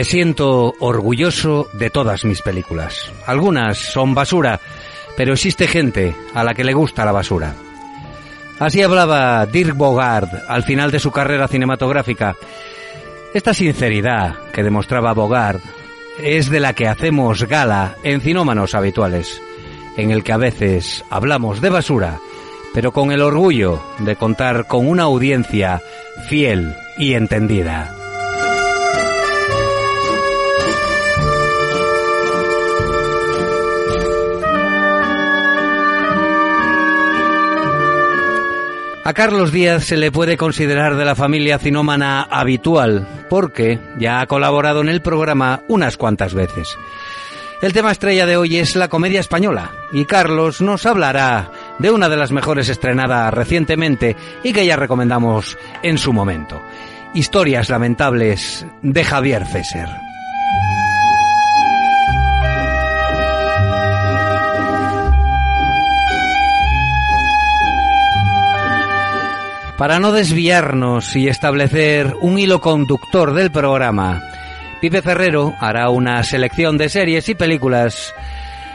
Me siento orgulloso de todas mis películas. Algunas son basura, pero existe gente a la que le gusta la basura. Así hablaba Dirk Bogard al final de su carrera cinematográfica. Esta sinceridad que demostraba Bogard es de la que hacemos gala en cinómanos habituales, en el que a veces hablamos de basura, pero con el orgullo de contar con una audiencia fiel y entendida. A Carlos Díaz se le puede considerar de la familia cinómana habitual, porque ya ha colaborado en el programa unas cuantas veces. El tema estrella de hoy es la comedia española, y Carlos nos hablará de una de las mejores estrenada recientemente y que ya recomendamos en su momento. Historias lamentables de Javier Fesser. Para no desviarnos y establecer un hilo conductor del programa, Pipe Ferrero hará una selección de series y películas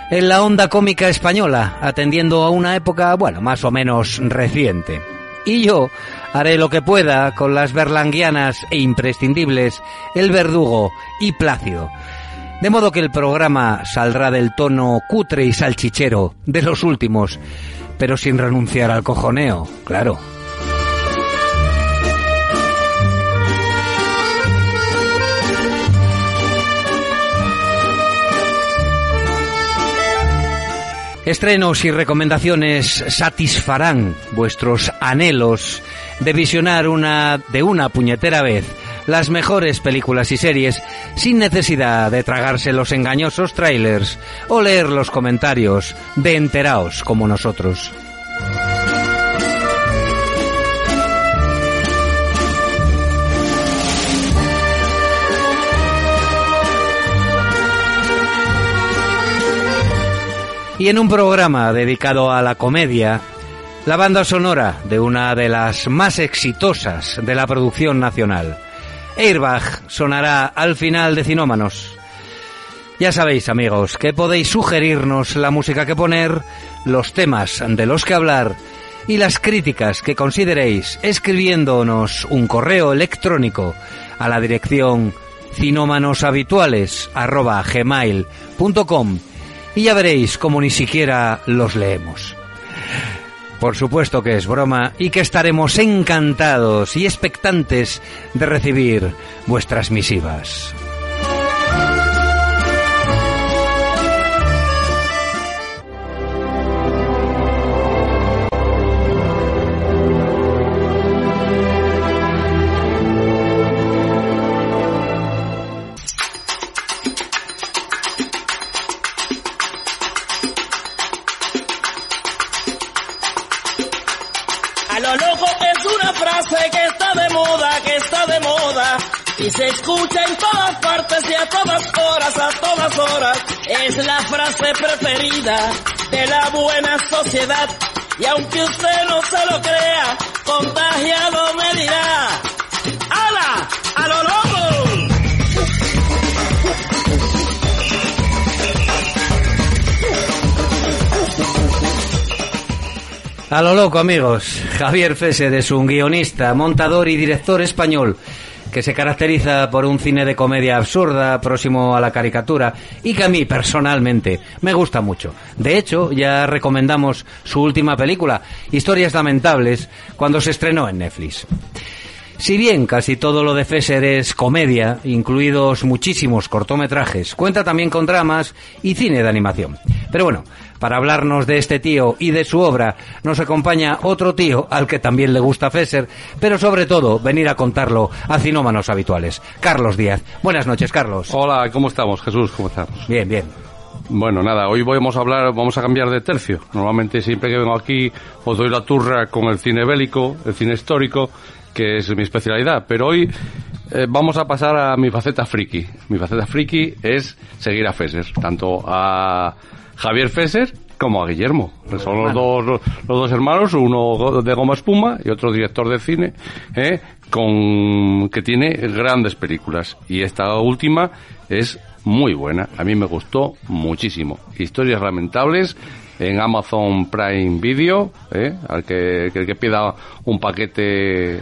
en la onda cómica española, atendiendo a una época, bueno, más o menos reciente. Y yo haré lo que pueda con las berlanguianas e imprescindibles El Verdugo y Plácido. De modo que el programa saldrá del tono cutre y salchichero de los últimos, pero sin renunciar al cojoneo, claro. Estrenos y recomendaciones satisfarán vuestros anhelos de visionar una de una puñetera vez las mejores películas y series sin necesidad de tragarse los engañosos trailers o leer los comentarios de enteraos como nosotros. Y en un programa dedicado a la comedia, la banda sonora de una de las más exitosas de la producción nacional. Airbag sonará al final de Cinómanos. Ya sabéis, amigos, que podéis sugerirnos la música que poner, los temas de los que hablar y las críticas que consideréis escribiéndonos un correo electrónico a la dirección cinómanoshabituales@gmail.com y ya veréis como ni siquiera los leemos. Por supuesto que es broma y que estaremos encantados y expectantes de recibir vuestras misivas. De la buena sociedad. Y aunque usted no se lo crea, contagiado me dirá. ¡Hala! ¡A lo loco! A lo loco, amigos. Javier Fesser es un guionista, montador y director español que se caracteriza por un cine de comedia absurda, próximo a la caricatura, y que a mí personalmente me gusta mucho. De hecho, ya recomendamos su última película, Historias Lamentables, cuando se estrenó en Netflix. Si bien casi todo lo de Fesser es comedia, incluidos muchísimos cortometrajes, cuenta también con dramas y cine de animación. Pero bueno, para hablarnos de este tío y de su obra, nos acompaña otro tío al que también le gusta Fesser, pero sobre todo venir a contarlo a cinómanos habituales. Carlos Díaz. Buenas noches, Carlos. Hola, ¿cómo estamos, Jesús? ¿Cómo estamos? Bien, bien. Bueno, nada, hoy vamos a hablar, vamos a cambiar de tercio. Normalmente siempre que vengo aquí os doy la turra con el cine bélico, el cine histórico, que es mi especialidad, pero hoy eh, vamos a pasar a mi faceta friki. Mi faceta friki es seguir a Fesser, tanto a Javier Fesser como a Guillermo. Son los dos, los, dos hermanos, uno de goma espuma y otro director de cine, ¿eh? con que tiene grandes películas. Y esta última es muy buena. A mí me gustó muchísimo. Historias lamentables en Amazon Prime Video, ¿eh? al que, que, que, pida un paquete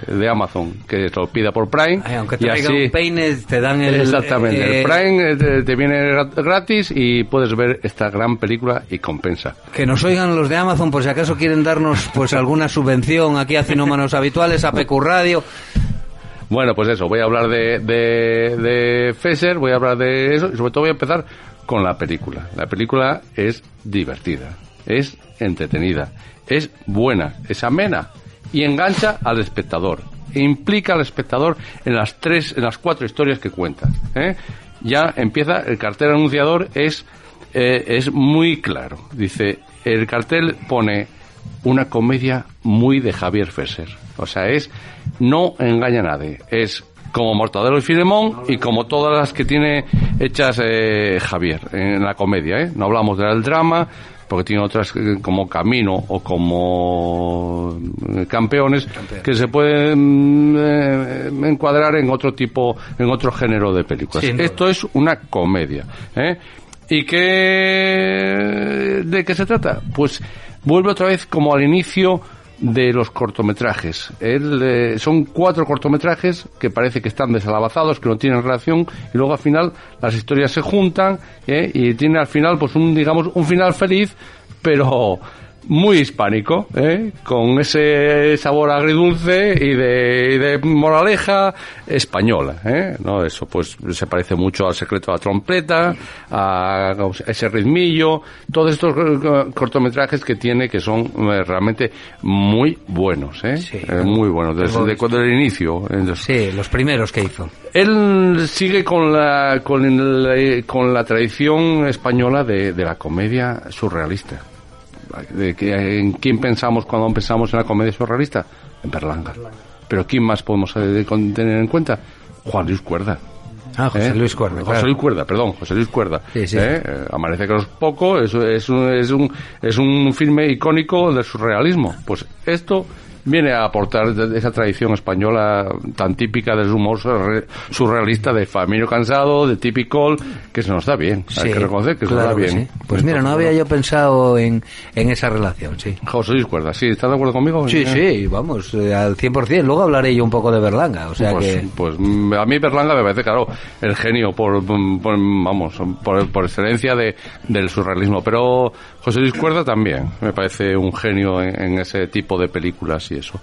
de Amazon, que lo pida por Prime. Ay, aunque te y un peine, te dan el... Exactamente, eh, el Prime te, te, viene gratis y puedes ver esta gran película y compensa. Que nos oigan los de Amazon, por si acaso quieren darnos pues alguna subvención aquí a Cinómanos Habituales, a PQ Radio. Bueno, pues eso, voy a hablar de, de, de Fesser, voy a hablar de eso y sobre todo voy a empezar con la película. La película es divertida, es entretenida, es buena, es amena y engancha al espectador. E implica al espectador en las tres, en las cuatro historias que cuenta. ¿eh? Ya empieza, el cartel anunciador es, eh, es muy claro. Dice, el cartel pone una comedia muy de Javier Fesser. O sea, es, no engaña a nadie. Es como Mortadelo y Filemón y como todas las que tiene hechas eh, Javier en la comedia. ¿eh? No hablamos del drama, porque tiene otras eh, como Camino o como eh, Campeones que se pueden eh, encuadrar en otro tipo, en otro género de películas. Esto es una comedia. ¿eh? ¿Y qué, de qué se trata? Pues vuelve otra vez como al inicio de los cortometrajes. Eh, son cuatro cortometrajes que parece que están desalabazados, que no tienen relación, y luego al final las historias se juntan eh, y tiene al final, pues un, digamos, un final feliz, pero muy hispánico, ¿eh? con ese sabor agridulce y de, y de moraleja española. ¿eh? ¿No? Eso pues se parece mucho al secreto de la trompeta, a ese ritmillo, todos estos cortometrajes que tiene que son eh, realmente muy buenos, ¿eh? Sí, eh, muy buenos, desde, desde el inicio. Sí, los primeros que hizo. Él sigue con la, con la, con la tradición española de, de la comedia surrealista ¿En quién pensamos cuando pensamos en la comedia surrealista? En Berlanga. Pero ¿quién más podemos eh, tener en cuenta? Juan Luis Cuerda. Ah, José ¿Eh? Luis Cuerda. José Luis Cuerda, perdón, José Luis Cuerda. Sí, sí. ¿Eh? Amanece que los poco, es, es, un, es, un, es un filme icónico del surrealismo. Pues esto viene a aportar esa tradición española tan típica del humor surrealista de Famino Cansado, de Typical, que se nos da bien. Hay que reconocer que se nos da bien. Pues mira, no había yo pensado en, en esa relación, sí. José Luis Cuerda, ¿sí? ¿Estás de acuerdo conmigo? Sí, sí, vamos, eh, al 100%. Luego hablaré yo un poco de Berlanga, o sea pues, que... Pues mm, a mí Berlanga me parece, claro, el genio por, por vamos, por, por excelencia de, del surrealismo, pero José Luis Cuerda también me parece un genio en, ese tipo de películas y eso.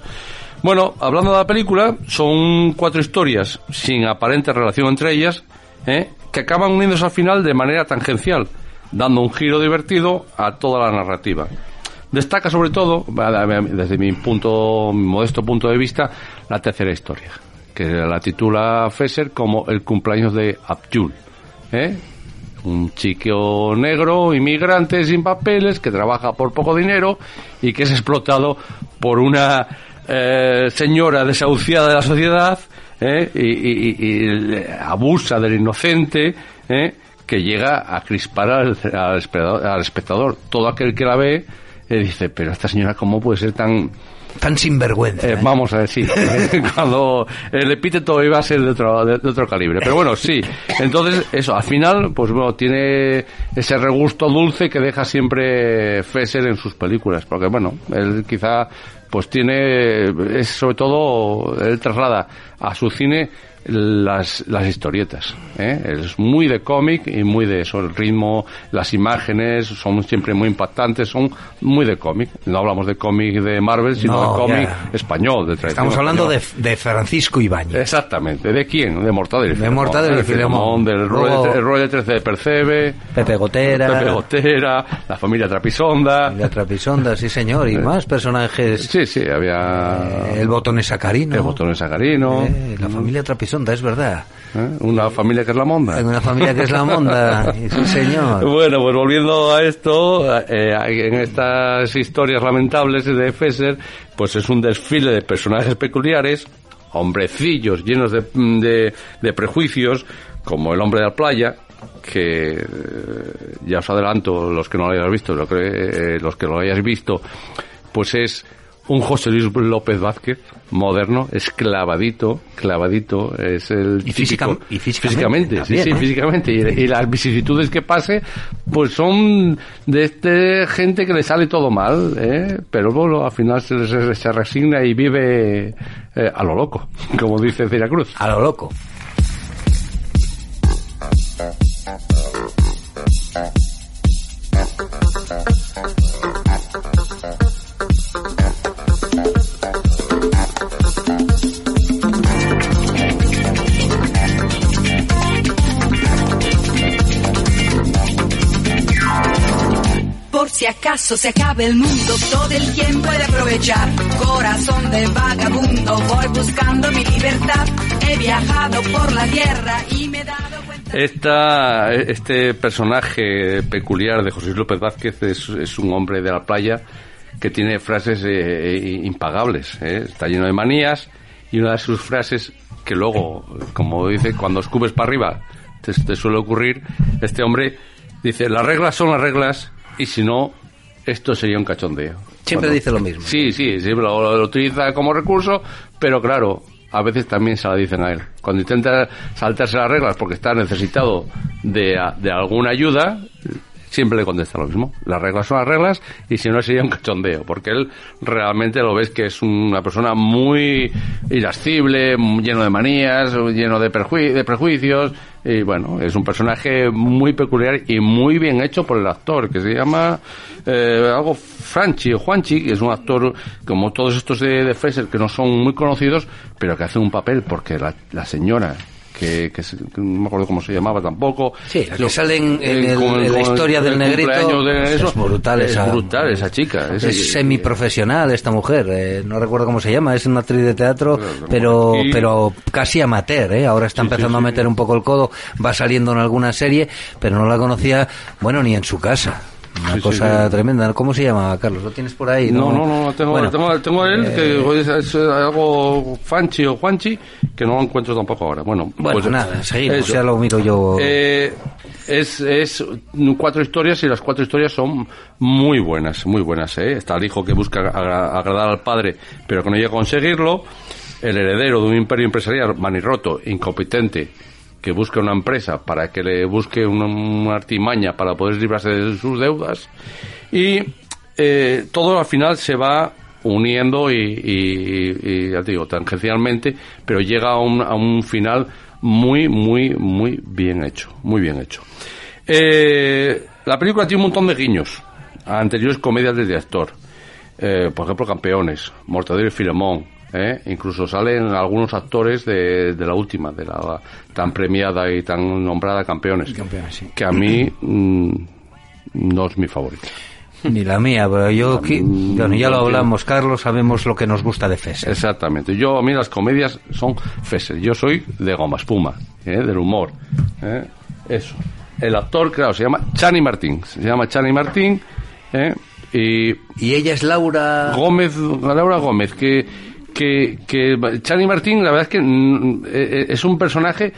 Bueno, hablando de la película, son cuatro historias sin aparente relación entre ellas, ¿eh? que acaban uniéndose al final de manera tangencial, dando un giro divertido a toda la narrativa. Destaca sobre todo, desde mi punto, mi modesto punto de vista, la tercera historia, que la titula Fesser como el cumpleaños de Abdul, ¿eh? Un chico negro, inmigrante sin papeles, que trabaja por poco dinero y que es explotado por una eh, señora desahuciada de la sociedad eh, y, y, y, abusa del inocente eh, que llega a crispar al, al, espectador, al espectador. Todo aquel que la ve dice, pero esta señora cómo puede ser tan tan sinvergüenza. Eh, vamos a decir, cuando el epíteto iba a ser de otro, de, de, otro calibre. Pero bueno, sí. Entonces, eso, al final, pues bueno, tiene ese regusto dulce que deja siempre Fesser en sus películas. Porque bueno, él quizá pues tiene, es sobre todo, él traslada a su cine las, las historietas. ¿eh? Es muy de cómic y muy de eso, el ritmo, las imágenes son siempre muy impactantes, son muy de cómic. No hablamos de cómic de Marvel, sino No, de cómic ya. español. De Estamos hablando de, de Francisco Ibáñez. Exactamente. ¿De quién? De Mortadelo y De Mortadelo y Filemón. Del rol de, el rol de 13 de Percebe, Pepe Gotera, Pepe Gotera, la familia Trapisonda. la Trapisonda, sí señor, y más personajes. Sí, sí, había Eh, el botón sacarino. el botón Sacarino, Eh, la familia Trapisonda, es verdad. ¿eh? una familia que es la monda. Una familia que es la Monda, y sí señor. Bueno, pues volviendo a esto, eh, en estas historias lamentables de Fesser, pues es un desfile de personajes peculiares, hombrecillos llenos de, de, de prejuicios, como el hombre de la playa, que eh, ya os adelanto, los que no lo hayáis visto, lo que, eh, los que lo hayáis visto, pues es un José Luis López Vázquez moderno, es clavadito, clavadito, es el Y física- y físicamente sí, también, sí, ¿eh? físicamente. Y, y las vicisitudes que pase, pues son de este gente que le sale todo mal, ¿eh? pero bueno, al final se, se- se resigna y vive eh, a lo loco, como dice Cruz. A lo loco. Si acaso se acabe el mundo, todo el quien puede aprovechar. Corazón de vagabundo, voy buscando mi libertad. He viajado por la tierra y me he dado. Esta, este personaje peculiar de José López Vázquez es, es un hombre de la playa que tiene frases eh, eh, impagables. ¿eh? Está lleno de manías y una de sus frases que luego, como dice, cuando escupes para arriba te, te suele ocurrir, este hombre dice, las reglas son las reglas y si no, esto sería un cachondeo. Siempre Cuando- dice lo mismo. Sí, sí, siempre lo, lo utiliza como recurso, pero claro, a veces también se la dicen a él. Cuando intenta saltarse las reglas porque está necesitado de, de alguna ayuda, siempre le contesta lo mismo. Las reglas son las reglas y si no sería un cachondeo, porque él realmente lo ves que es una persona muy irascible, lleno de manías, lleno de, de prejuicios, y bueno, es un personaje muy peculiar y muy bien hecho por el actor, que se llama eh, algo Franchi o Juanchi, que es un actor como todos estos de, de Fraser que no son muy conocidos, pero que hace un papel porque la, la señora que, que se- que no me acuerdo cómo se llamaba tampoco. Sí, la que sale en- en el- con en la historia del el negrito, de es eso, brutal es esa- brutal esa chica. Es ese- semiprofesional esta mujer, eh, no recuerdo cómo se llama, es una actriz de teatro, pero pero casi amateur, ¿eh? ahora está Sí, empezando sí, a meter un poco el codo, va saliendo en alguna serie, pero no la conocía, bueno, ni en su casa. Una Sí, cosa sí. tremenda. ¿Cómo se llama, Carlos? ¿Lo tienes por ahí? No, no, no, tengo, Bueno, tengo, tengo a él, eh, que es, es algo Fanchi o Juanchi, que no lo encuentro tampoco ahora. Bueno, Bueno, pues, nada, seguimos, eso. ya lo miro yo. Eh, es, es cuatro historias y las cuatro historias son muy buenas, muy buenas. ¿eh? Está el hijo que busca agra- agradar al padre, pero que no llega a conseguirlo. El heredero de un imperio empresarial manirroto, incompetente, que busca una empresa para que le busque una, artimaña para poder librarse de sus deudas. Y eh, todo al final se va uniendo y, y- y, ya te digo, tangencialmente, pero llega a un, a un final muy, muy, muy bien hecho, muy bien hecho. Eh, la película tiene un montón de guiños a anteriores comedias del director. Eh, por ejemplo, Campeones, Mortadelo y Filemón. ¿Eh? Incluso salen algunos actores de, de la última, de la tan premiada y tan nombrada Campeones. Campeones, sí. Que a mí mm, no es mi favorito. Ni la mía, pero yo, bueno, ya lo hablamos, Carlos, sabemos lo que nos gusta de Fesser. Exactamente. Yo, a mí las comedias son Fesser. Yo soy de goma espuma, ¿eh? del humor. ¿eh? Eso. El actor, claro, se llama Chani Martín. Se llama Chani Martín. ¿eh? Y Y ella es Laura... Gómez, Laura Gómez, que, que, que Chani Martín, la verdad es que mm, eh, es un personaje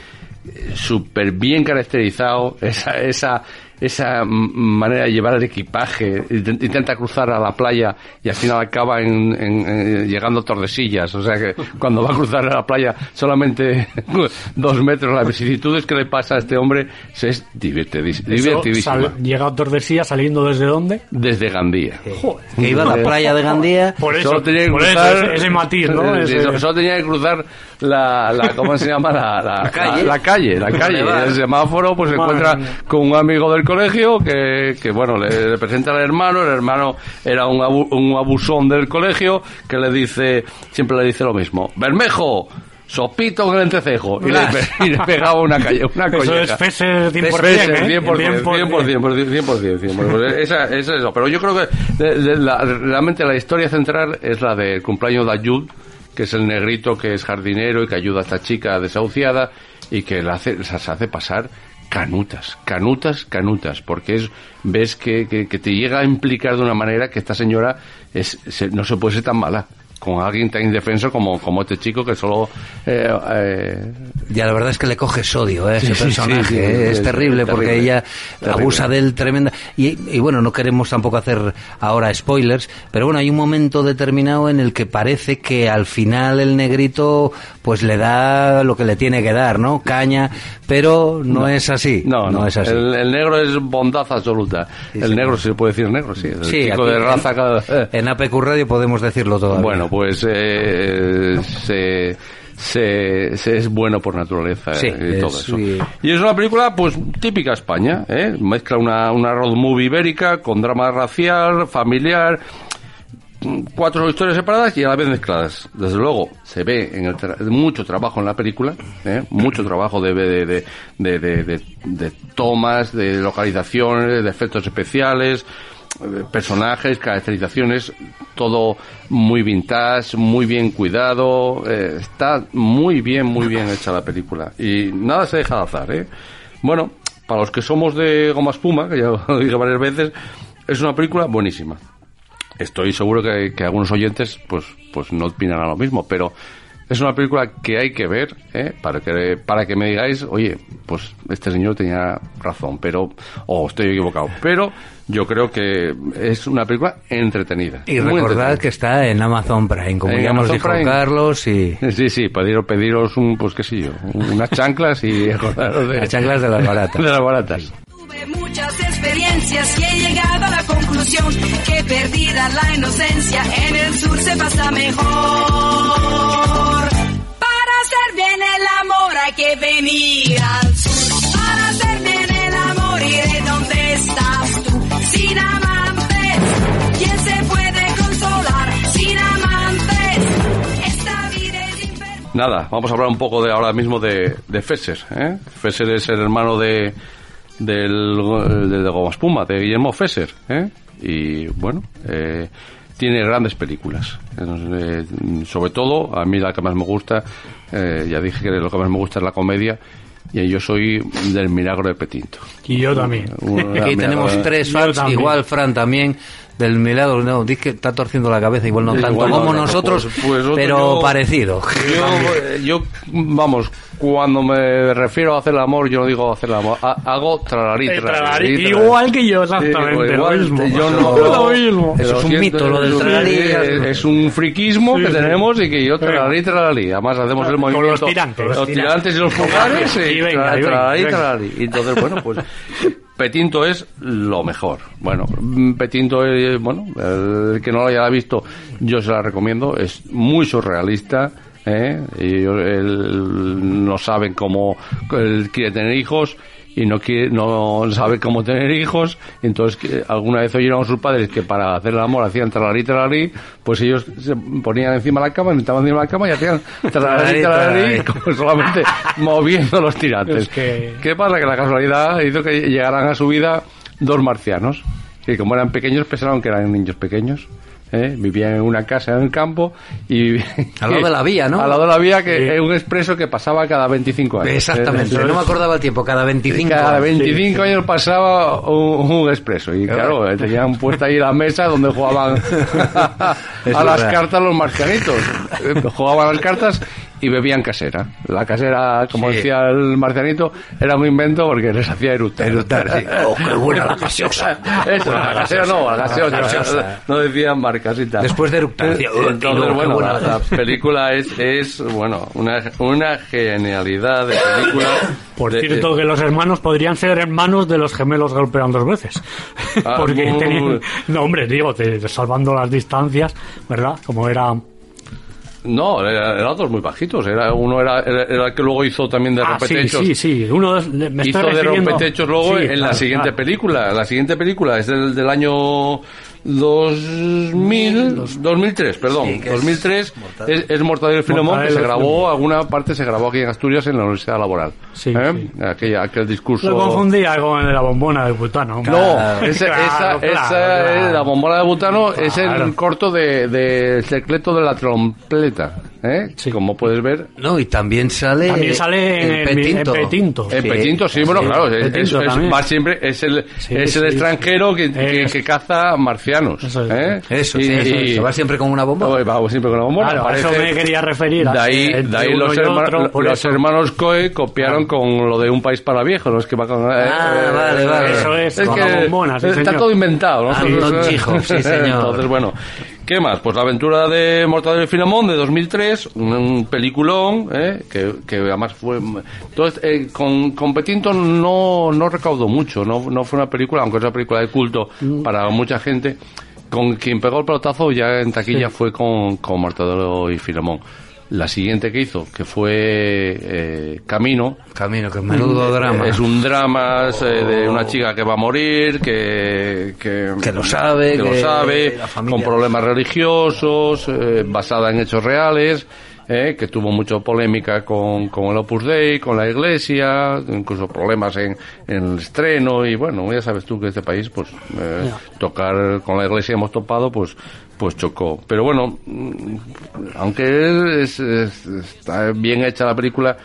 súper bien caracterizado, esa, esa, esa mm, manera de llevar el equipaje, intent- intenta cruzar a la playa y al final acaba en, en- en- llegando a Tordesillas, o sea que cuando va a cruzar a la playa solamente dos metros, las vicisitudes que le pasa a este hombre se es divertidís- Eso divertidísima. sal- llega a Tordesillas saliendo desde dónde? Desde Gandía. Joder. Que iba a la playa de Gandía. Por eso, Solo tenía que por eso, cruzar, ese, ese matiz, ¿no? Ese- solo tenía que cruzar la, la ¿cómo se llama? La, la, calle. La, calle, la calle. El semáforo, pues se encuentra mía. con un amigo del colegio que, que bueno, le, le presenta al hermano, el hermano era un, abu- un abusón del colegio que le dice, siempre le dice lo mismo, Bermejo, sopito en el entrecejo, y le, pe- y le pegaba una calle, una Eso colleja. es Fesser 100%, Fesser, ¿eh? 100%, 100%, 100%, 100%, 100%. Esa, esa es eso. Pero yo creo que de- de la- realmente la historia central es la del cumpleaños de Ayud, que es el negrito que es jardinero y que ayuda a esta chica desahuciada y que la hace, se hace pasar canutas, canutas, canutas, porque es, ves que, que, que te llega a implicar de una manera que esta señora es, se- no se puede ser tan mala con alguien tan indefenso como, como este chico que solo eh, eh, Ya, la verdad es que le coge sodio ¿eh? ese Sí, personaje. sí, sí, es es terrible porque terrible, ella terrible. abusa de él tremenda. Y, y bueno, no queremos tampoco hacer ahora spoilers, pero bueno, hay un momento determinado en el que parece que al final el negrito pues le da lo que le tiene que dar, ¿no? Caña, pero no, es así. No, no, es así. El, el negro es bondad absoluta. El negro, si se puede decir negro, sí. El Sí, chico aquí de en- raza. cada- En APQ Radio podemos decirlo todavía. Bueno, pues eh, se, se, se es bueno por naturaleza Sí, eh, y todo es- eso. y- Y es una película, pues, típica España, ¿eh? Mezcla una, una road movie ibérica con drama racial, familiar, cuatro historias separadas y a la vez mezcladas. Desde luego, se ve en el tra- mucho trabajo en la película, ¿eh? mucho trabajo de, de, de, de, de- tomas, de localizaciones, de efectos especiales, eh, personajes, caracterizaciones, todo muy vintage, muy bien cuidado, eh, está muy bien, muy bien hecha la película. Y nada se deja de azar, ¿eh? Bueno, para los que somos de goma espuma, que ya lo dije varias veces, es una película buenísima. Estoy seguro que, que algunos oyentes pues pues no opinarán lo mismo, pero es una película que hay que ver ¿eh? para que para que me digáis, oye, pues este señor tenía razón, pero o estoy equivocado, pero yo creo que es una película entretenida. y recordad entretenida. que está en Amazon Prime, como En ya nos Amazon dijo Prime. Carlos, y Sí, sí, pediros, pediros un, pues qué sé yo, unas chanclas y acordaros de las chanclas de las baratas. de las baratas. Tuve muchas experiencias y he llegado a la conclusión que perdida la inocencia en el sur se pasa mejor. Para hacer bien el amor hay que venir al sur. Para hacer bien el amor iré donde estás tú. Sin amantes, ¿quién se puede consolar? Sin amantes, esta vida es infernal. Nada, vamos a hablar un poco de ahora mismo de, de Fesser. ¿eh? Fesser es el hermano de del, del de Goma Espuma, de Guillermo Fesser. ¿eh? Y bueno, eh, tiene grandes películas. Eh, sobre todo, a mí la que más me gusta, eh, ya dije que lo que más me gusta es la comedia. Y yo soy del Milagro de Petinto. Y yo también. Una- Aquí tenemos tres fans, igual Fran también, del milagro. No, dices que está torciendo la cabeza, igual no tanto igual como no, nosotros, pues- pues pero yo- parecido. Yo, yo, vamos, cuando me refiero a hacer el amor, yo no digo hacer el amor, ha- hago tralarí, Eh, tralarí, tralarí, tralarí. igual que yo, exactamente. igual, lo mismo. Yo no, lo mismo. Eso es un mito, lo del tralarí. Es, es un friquismo Sí, que sí. tenemos y que yo tralarí, tralarí. Además hacemos el Con los movimiento. tirantes. Los tirantes y los pulgares. Y y venga, tralarí, y tralarí. Y entonces, bueno, pues Petinto es lo mejor. Bueno, Petinto, eh, bueno, el que no lo haya visto, yo se la recomiendo. Es muy surrealista. ¿eh? Él no sabe cómo él quiere tener hijos y no quiere, no sabe cómo tener hijos. Entonces, que alguna vez oyeron a sus padres que para hacer el amor hacían tralarí, tralarí, pues ellos se ponían encima de la cama, estaban encima de la cama y hacían tralarí, tralarí, como solamente moviendo los tirantes. Es que- ¿Qué pasa? Que la casualidad hizo que llegaran a su vida dos marcianos, que como eran pequeños pensaron que eran niños pequeños. ¿Eh? Vivían en una casa en el campo y... Al lado de la vía, ¿no? Al lado de la vía, que es un expreso que pasaba cada 25 años. Exactamente, Eh, no me acordaba el tiempo, cada 25 cada años. 25 años pasaba un, un expreso y claro, tenían puesta ahí la mesa donde jugaban a las cartas los marcianitos. Eh, Jugaban a las cartas y bebían casera. La casera, como Sí. decía el marcianito, era un invento porque les hacía eructar. sí. Oh, qué buena la gaseosa. Eso, la casera no, la gaseosa. La gaseosa. No decían marcas y tal. Después de eructar, "Oh, Entonces, qué bueno, buena la, la la película es, es bueno, una, una genialidad de película. Por De- cierto, que los hermanos podrían ser hermanos de los gemelos golpean dos veces. Ah, Porque muy- tenían. No, hombre, digo, te- salvando las distancias, ¿verdad? Como era. No, era- eran dos muy bajitos. Era, uno era, era, era el que luego hizo también de Ah, sí, rompetechos. sí, sí. Uno de- me hizo de rompetechos luego Sí, en la siguiente claro. película. La siguiente película es del, del año 2000, 2003, perdón. Sí, que es 2003 Mortadelo. es, es Mortadelo y Filemón, que se grabó, Filemón. alguna parte se grabó aquí en Asturias en la Universidad Laboral. Sí, ¿Eh? sí. Aquella- aquel discurso... Lo confundía con la bombona de Butano. No, esa, Claro, esa, claro, esa claro. es la bombona de butano es el Claro. corto de, de El secreto de la trompeta, ¿eh? Sí. Como puedes ver. No, y también sale... También sale en, el, Petinto. en Petinto. Sí. Petinto, sí, bueno, claro, es, va siempre, es el, Sí, es el sí, extranjero que, que, caza marcianos. Eso es. ¿eh? Eso, Y- y- se va siempre con una bomba. Va siempre con bombona. Claro, a eso me quería referir. a De ahí, de ahí los, y herma- otro, los hermanos Coe copiaron con lo de un país para viejos, los que va con, eh, Ah, vale, vale. Eso es, con que la bombona, sí, está señor. todo inventado, ¿no? Antón Chijo, sí, señor. Entonces, bueno, ¿qué más? Pues la aventura de Mortadelo y Filemón de 2003, un, un peliculón, ¿eh? que, que además fue... Entonces, eh, con, con Petinto no, no recaudó mucho, no, no fue una película, aunque es una película de culto Mm. para mucha gente, con quien pegó el pelotazo ya en taquilla fue con, con Mortadelo y Filemón. La siguiente que hizo, que fue eh, Camino, Camino, que menudo drama. es un drama eh, de una chica que va a morir, que, que, Que lo sabe, que lo sabe, con problemas religiosos, eh, basada en hechos reales, eh, que tuvo mucha polémica con, con el Opus Dei, con la Iglesia, incluso problemas en, en el estreno y bueno, ya sabes tú que este país, pues eh, tocar con la Iglesia hemos topado, pues pues chocó. Pero bueno, mm, aunque es- es- está bien hecha la película,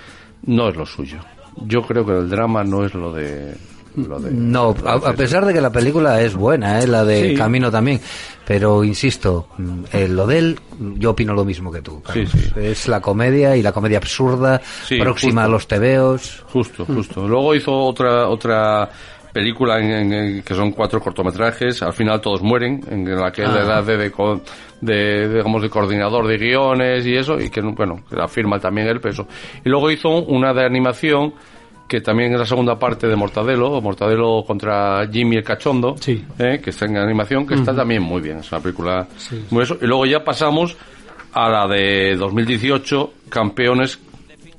no es lo suyo. Yo creo que el drama no es lo de... Lo de No, a, a pesar de que la película es buena, ¿eh? la de Sí. Camino también, pero insisto, mm, eh, lo de él, yo opino lo mismo que tú. Carlos. Sí, sí. Es la comedia y la comedia absurda, próxima justo. a los tebeos. Justo, justo. Luego hizo otra otra película en, que son cuatro cortometrajes. Al final todos mueren, en la que él le da de, de, de, digamos, de coordinador de guiones y eso, y que, bueno, que la firma también él, peso. Y luego hizo una de animación que también es la segunda parte de Mortadelo, Mortadelo contra Jimmy el Cachondo, Sí. ¿eh? que está en animación, que está también muy bien, es una película muy eso. Y luego ya pasamos a la de 2018, Campeones,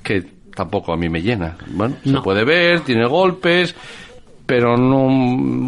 que tampoco a mí me llena. Bueno, se No. puede ver, tiene golpes, pero no,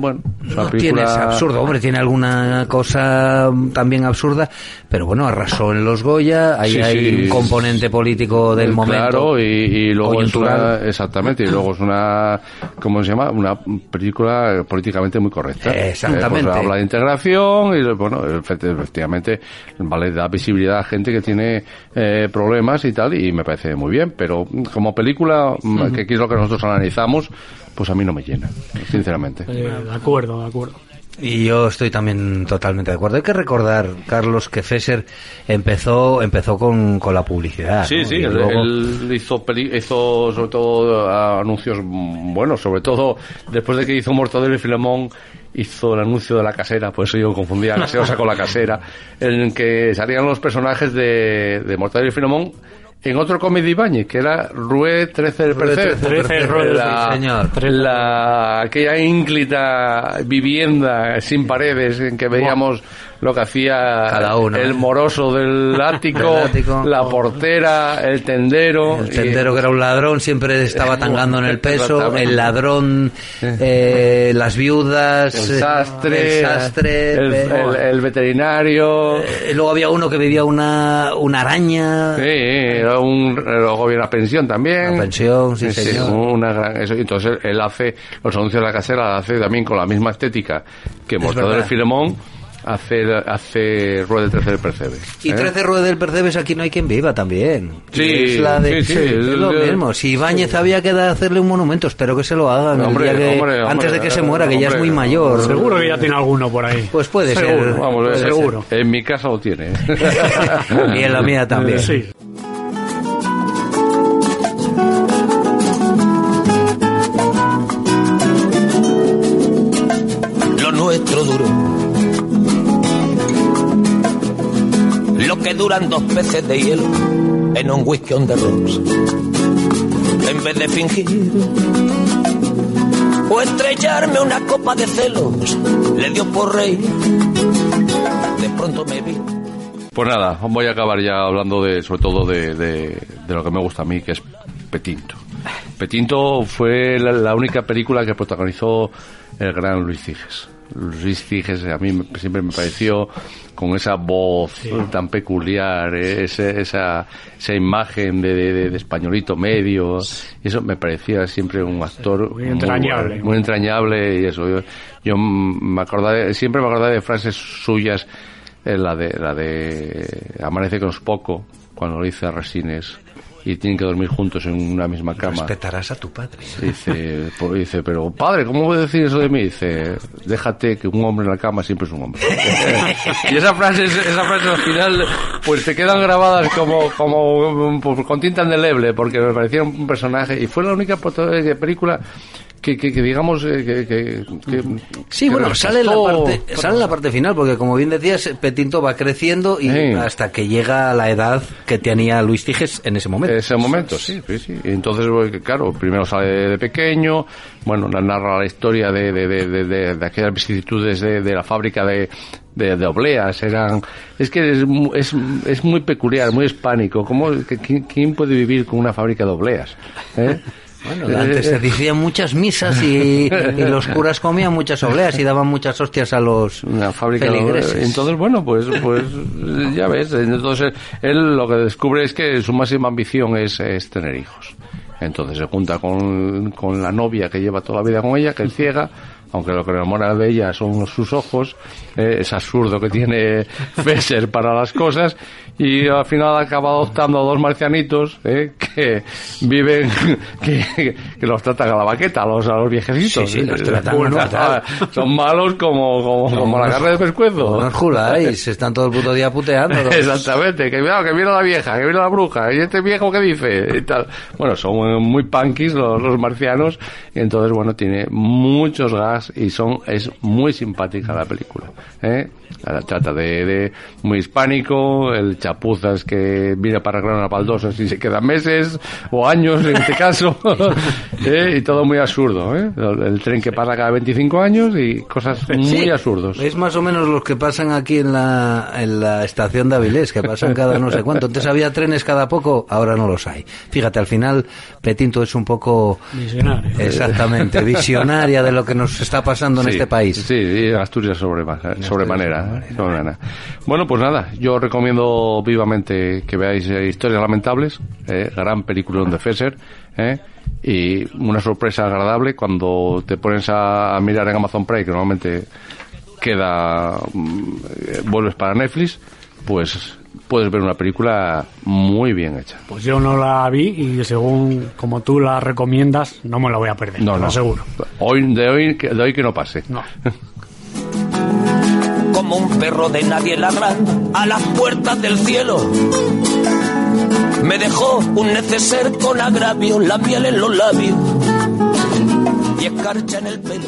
bueno, No película- tiene, es absurdo, hombre, tiene alguna cosa también absurda, pero bueno, arrasó en los Goya, ahí Sí, hay sí. un componente político del momento. Claro, y, y luego es una, exactamente, y luego es una, ¿cómo se llama? Una película eh, políticamente muy correcta. Exactamente. Eh, pues habla de integración y, bueno, efect- efectivamente, vale, da visibilidad a gente que tiene eh, problemas y tal, y me parece muy bien, pero como película, mm, que aquí es lo que nosotros analizamos, pues a mí no me llena, sinceramente. Eh, de acuerdo, de acuerdo. Y yo estoy también totalmente de acuerdo. Hay que recordar, Carlos, que Fesser empezó empezó con, con la publicidad. Sí, ¿no? sí, él, luego- él hizo, peli- hizo sobre todo ah, anuncios mm, buenos, sobre todo después de que hizo Mortadelo y Filemón, hizo el anuncio de la casera, por eso yo confundía gaseosa con la casera, en el que salían los personajes de, de Mortadelo y Filemón en otro cómic de Ibáñez, que era Rue 13 del Percebe. 13 del la, señor. la- aquella ínclita vivienda sin paredes en que veíamos lo que hacía Cada uno, el ¿eh? moroso del ático, la portera, el tendero. El y- tendero que era un ladrón siempre estaba tangando en el peso, el ladrón, eh, las viudas, el eh, sastre, el sastre, el, eh, el- el veterinario. eh, luego había uno que vivía una, una araña, Sí, era un, luego había una pensión también. Una pensión, sí, Sí, señor. una gran- eso, entonces él hace los anuncios de la casera, la hace también con la misma estética que Mortadelo. Filemón, hace, hace Rueda del 13 del Percebe. Y ¿eh? 13 Ruedas del Percebes aquí no hay quien viva también. Sí, es la de, sí, sí, es es lo mismo. Si Ibáñez había que hacerle un monumento, espero que se lo hagan el Hombre, día que- hombre, hombre, antes de que se muera, que ya es muy mayor. Seguro que ya tiene alguno por ahí. Pues puede Seguro, ser. Vamos, puede es- ser. seguro. En mi casa lo tiene. Y en la mía también. Sí. Que duran dos peces de hielo en un whisky on the rocks. En vez de fingir o estrellarme una copa de celos, le dio por reír. De pronto me vi Pues nada, voy a acabar ya hablando de, sobre todo de, de, de lo que me gusta a mí, que es Petinto. Petinto fue la, la única película que protagonizó el gran Luis Ciges. Luis Ciges a mí siempre me pareció con esa voz tan peculiar, eh, ese- esa, esa imagen de, de- españolito medio, eso me parecía siempre un actor muy entrañable. muy, muy entrañable y eso. Yo, yo me acordaba, siempre me acordaba de frases suyas, eh, la de la de amanece es poco cuando lo dice a Resines y tienen que dormir juntos en una misma cama. Respetarás a tu padre. Dice, pues, dice, pero padre, ¿cómo puede decir eso de mí? Dice, déjate que un hombre en la cama siempre es un hombre. y esa frase, esa frase al final, pues te quedan grabadas como, como pues, con tinta indeleble, porque me parecía un personaje, y fue la única eh, película que, que, que digamos, eh, que, que- Sí, bueno, sale la parte, sale la parte final, porque como bien decías, Petinto va creciendo y Sí. hasta que llega a la edad que tenía Luis Tiges en ese momento. ese momento, sí, sí, sí. Entonces, pues, claro, primero sale de pequeño, bueno, narra la historia de, de, de, de, aquellas vicisitudes de, de la fábrica de, de, de obleas. Eran, es que es, es, es muy peculiar, muy hispánico. ¿Cómo, que- quién, quién puede vivir con una fábrica de obleas? ¿Eh? Bueno, antes se decían muchas misas y, y los curas comían muchas obleas y daban muchas hostias a los una fábrica de feligreses. Entonces, bueno, pues, pues ya ves. Entonces, él lo que descubre es que su máxima ambición es, es tener hijos. Entonces se junta con, con la novia que lleva toda la vida con ella, que es ciega, aunque lo que enamora de ella son sus ojos, eh, es absurdo que tiene Fesser para las cosas, y al final acaba adoptando a dos marcianitos eh, que viven, que, que los tratan a la baqueta, a los, a los viejecitos. Sí, sí, los tratan bueno, fatal. son malos como, como, como la carne de pescuezo. No os juráis, están todo el puto día puteando. Exactamente, que cuidado, que viene la vieja, que viene la bruja, y este viejo que dice, y tal. Bueno, son muy punkis los, los marcianos, y entonces, bueno, tiene muchos gas y son, es muy simpática la película, ¿eh? La trata de, de muy hispánico, el chapuzas que viene para arreglar una baldosa y se queda meses o años en este caso, ¿eh? y todo muy absurdo, ¿eh? El, el tren que pasa cada 25 años y cosas muy Sí, absurdos. Es más o menos los que pasan aquí en la, en la estación de Avilés, que pasan cada no sé cuánto. Antes había trenes cada poco, ahora no los hay. Fíjate, al final Petinto es un poco... Visionario. Exactamente, visionaria de lo que nos está pasando en este país. Sí, y Asturias sobrema- sobremanera. sobremanera. Bueno, pues nada, yo recomiendo vivamente que veáis eh, Historias Lamentables, eh, gran película de Fesser, eh, y una sorpresa agradable cuando te pones a, a mirar en Amazon Prime, que normalmente queda, mm, eh, vuelves para Netflix, pues puedes ver una película muy bien hecha. Pues yo no la vi y según como tú la recomiendas, no me la voy a perder, No, te lo no. aseguro. Hoy, de hoy, que- de hoy que no pase. No. como un perro de nadie ladrando a las puertas del cielo. Me dejó un neceser con agravio, la miel en los labios y escarcha en el pelo.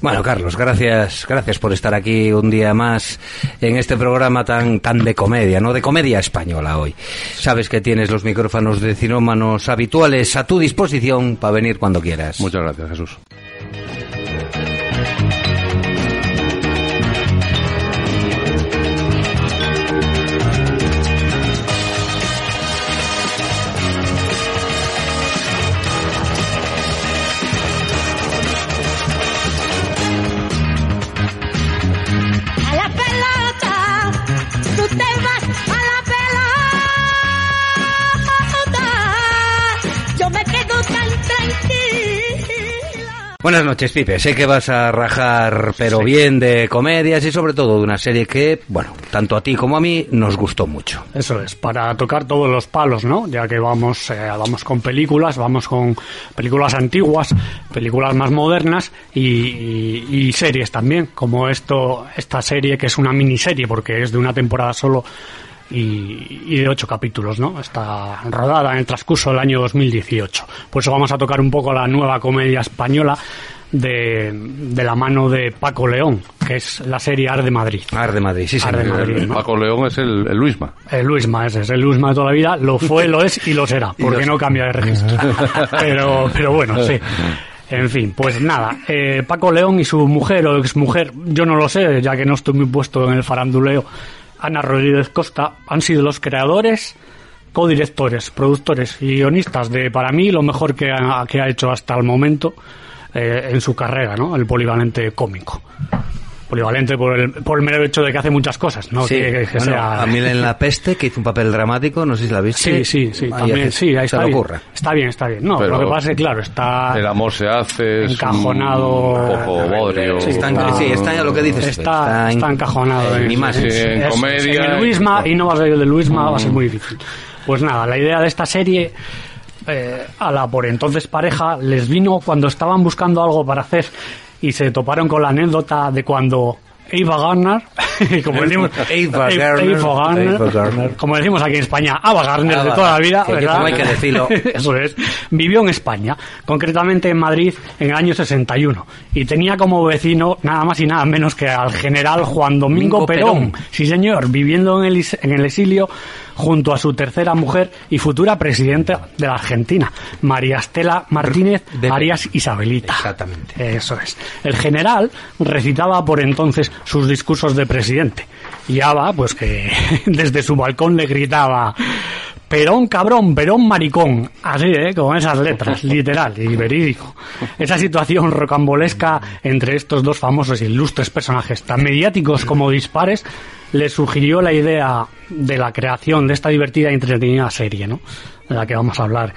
Bueno, Carlos, gracias, gracias por estar aquí un día más en este programa tan, tan de comedia, ¿no? De comedia española hoy. Sabes que tienes los micrófonos de cinómanos habituales a tu disposición para venir cuando quieras. Muchas gracias, Jesús. Buenas noches, Pipe. Sé que vas a rajar, pero bien de comedias y sobre todo de una serie que, bueno, tanto a ti como a mí nos gustó mucho. Eso es, para tocar todos los palos, ¿no? Ya que vamos, eh, vamos con películas, vamos con películas antiguas, películas más modernas y, y- y series también, como esto, esta serie que es una miniserie porque es de una temporada solo y, y de ocho capítulos, ¿no? Está rodada en el transcurso del año 2018. Por eso vamos a tocar un poco la nueva comedia española de, de la mano de Paco León, que es la serie Ar de Madrid. Ar de Madrid, sí, Ar de. Madrid, ¿no? Paco León es el, el Luisma. El Luisma, ese es el Luisma de toda la vida, lo fue, lo es y lo será, porque no cambia de registro. Pero, pero bueno, sí. En fin, pues nada, eh, Paco León y su mujer o exmujer, yo no lo sé, ya que no estoy muy puesto en el faranduleo, Ana Rodríguez Costa, han sido los creadores, codirectores, productores y guionistas de, para mí, lo mejor que ha, que ha hecho hasta el momento eh, en su carrera, ¿no? El polivalente cómico. Polivalente por el, por el mero hecho de que hace muchas cosas, ¿no? Sí, que, que- que bueno, sea... a mí en La Peste, que hizo un papel dramático, no sé si la viste. Sí, sí, sí, Ahí también, hace- sí, ahí está bien. ocurra. Está bien, está bien. No, Pero lo que pasa es que, claro, está... El amor se hace. es Encajonado. Un poco bodrio. Sí, está, en- Está- sí, está en lo que dices. Está, en- está encajonado. eh, en- ni más. Sí, en es- comedia. En el Luisma, y no va a ser el de Luisma, va a ser muy difícil. Pues nada, la idea de esta serie eh, a la por entonces pareja les vino cuando estaban buscando algo para hacer y se toparon con la anécdota de cuando Eva Gardner, como decimos, Ava Gardner. como decimos aquí en España, Ava Gardner de toda la vida, que- ¿verdad? hay que decirlo. Eso es. Vivió en España, concretamente en Madrid en el año 61 y tenía como vecino nada más y nada menos que al general Juan Domingo Domingo Perón. Perón. Sí, señor, viviendo en el, en el exilio junto a su tercera mujer y futura presidenta de la Argentina, María Estela Martínez De- Arias Isabelita. Exactamente. Eso es. El general recitaba por entonces sus discursos de presidente. Y Ava, pues que desde su balcón le gritaba Perón cabrón, Perón maricón. Así, ¿eh? Con esas letras, literal y verídico. Esa situación rocambolesca entre estos dos famosos e ilustres personajes, tan mediáticos como dispares, le sugirió la idea de la creación de esta divertida y entretenida serie, ¿no? De la que vamos a hablar.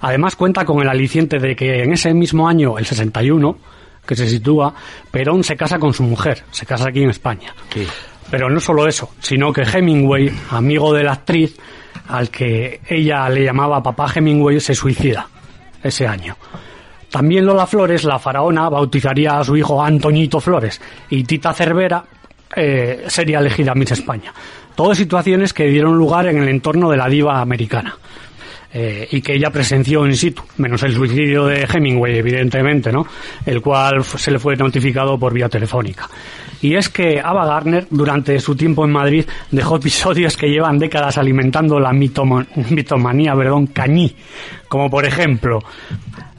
Además cuenta con el aliciente de que en ese mismo año, el 61, que se sitúa, Perón se casa con su mujer, se casa aquí en España. Sí. Pero no solo eso, sino que Hemingway, amigo de la actriz, al que ella le llamaba papá Hemingway, se suicida ese año. También Lola Flores, la faraona, bautizaría a su hijo Antoñito Flores y Tita Cervera eh, sería elegida Miss España. Todas situaciones que dieron lugar en el entorno de la diva americana. Eh, y que ella presenció in situ, menos el suicidio de Hemingway, evidentemente, ¿no? El cual se le fue notificado por vía telefónica. Y es que Ava Gardner, durante su tiempo en Madrid, dejó episodios que llevan décadas alimentando la mitomanía, perdón, cañí. Como por ejemplo,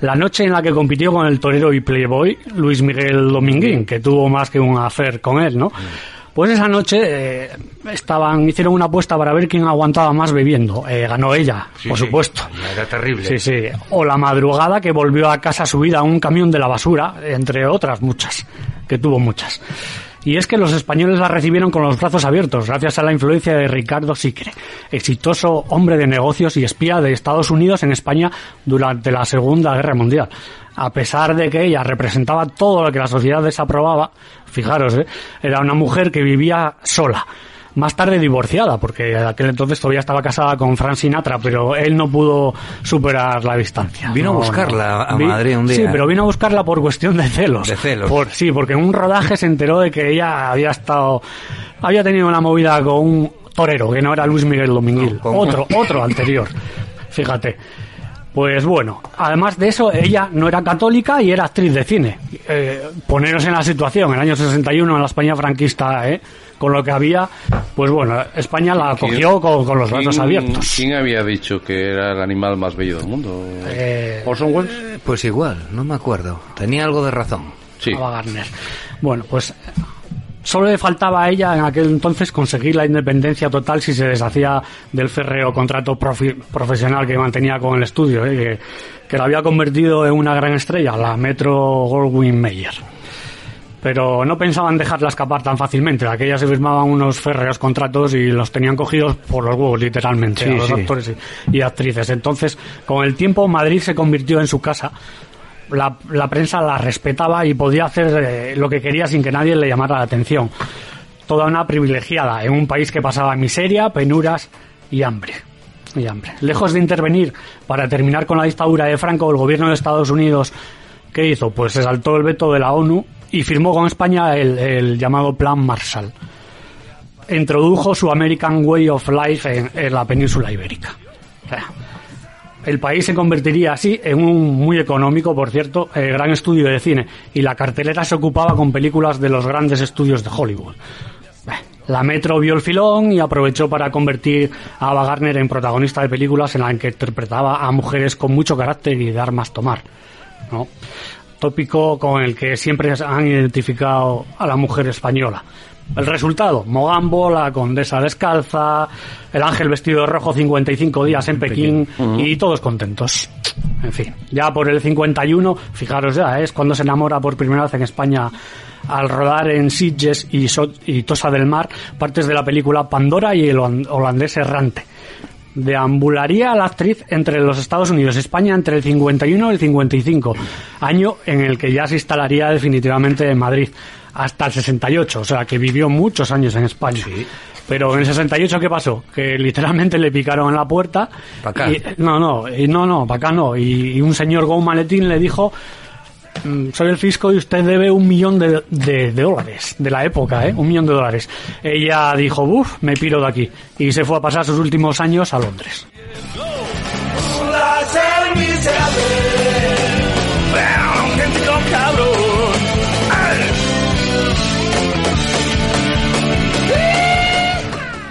la noche en la que compitió con el torero y playboy Luis Miguel Dominguín, que tuvo más que un affair con él, ¿no? Pues esa noche eh, estaban hicieron una apuesta para ver quién aguantaba más bebiendo. Eh, ganó ella, por sí. supuesto. Era terrible. Sí, sí. O la madrugada que volvió a casa subida a un camión de la basura, entre otras muchas, que tuvo muchas. Y es que los españoles la recibieron con los brazos abiertos, gracias a la influencia de Ricardo Sicre, exitoso hombre de negocios y espía de Estados Unidos en España durante la Segunda Guerra Mundial. A pesar de que ella representaba todo lo que la sociedad desaprobaba, fijaros, ¿eh? era una mujer que vivía sola. Más tarde divorciada, porque en aquel entonces todavía estaba casada con Frank Sinatra, pero él no pudo superar la distancia. Vino a buscarla a Vi- Madrid un día. Sí, pero vino a buscarla por cuestión de celos. De celos. Por, sí, porque en un rodaje se enteró de que ella había estado, había tenido una movida con un torero, que no era Luis Miguel Dominguil, No, otro, otro anterior. Fíjate. Pues bueno, además de eso, ella no era católica y era actriz de cine. Eh, poneros en la situación, en el año 61 en la España franquista, ¿eh? con lo que había, pues bueno, España la acogió con, con los brazos ¿Quién- abiertos. ¿Quién había dicho que era el animal más bello del mundo? Eh, ¿Orson Welles? Pues igual, no me acuerdo. Tenía algo de razón. Sí. Ava Gardner. Bueno, pues solo le faltaba a ella en aquel entonces conseguir la independencia total si se deshacía del férreo contrato profi- profesional que mantenía con el estudio, ¿eh? que, que la había convertido en una gran estrella, la Metro Goldwyn Mayer. Pero no pensaban dejarla escapar tan fácilmente. Aquellas se firmaban unos férreos contratos y los tenían cogidos por los huevos, literalmente, Sí, a los sí. actores y, y actrices. Entonces, con el tiempo, Madrid se convirtió en su casa la, la prensa la respetaba y podía hacer eh, lo que quería sin que nadie le llamara la atención. Toda una privilegiada en un país que pasaba miseria, penuras y hambre. Y hambre. Lejos de intervenir para terminar con la dictadura de Franco, el gobierno de Estados Unidos, ¿qué hizo? Pues se saltó el veto de la ONU y firmó con España el, llamado Plan Marshall. Introdujo su American Way of Life en, la península ibérica. El país se convertiría así en un muy económico, por cierto, eh, gran estudio de cine y la cartelera se ocupaba con películas de los grandes estudios de Hollywood. La Metro vio el filón y aprovechó para convertir a Ava Gardner en protagonista de películas en las que interpretaba a mujeres con mucho carácter y de armas tomar. ¿no? Tópico con el que siempre han identificado a la mujer española. El resultado, Mogambo, la condesa descalza, el ángel vestido de rojo 55 días en Pekín y todos contentos. En fin, ya por el 51, fijaros ya, ¿eh? es cuando se enamora por primera vez en España al rodar en Sitges y, So- y Tosa del Mar partes de la película Pandora y el holan- holandés errante. Deambularía la actriz entre los Estados Unidos y España entre el 51 y el 55, año en el que ya se instalaría definitivamente en Madrid, hasta el 68, o sea que vivió muchos años en España. Pero en el 68, ¿qué pasó? Que literalmente le picaron en la puerta. Pa' acá. y- no, no, y no, no, para acá no. Y, y un señor con un maletín le dijo, "Mm, soy el fisco y usted debe un millón de, de- de dólares, de la época, ¿eh? Un millón de dólares. Ella dijo, uff, me piro de aquí. Y se fue a pasar sus últimos años a Londres.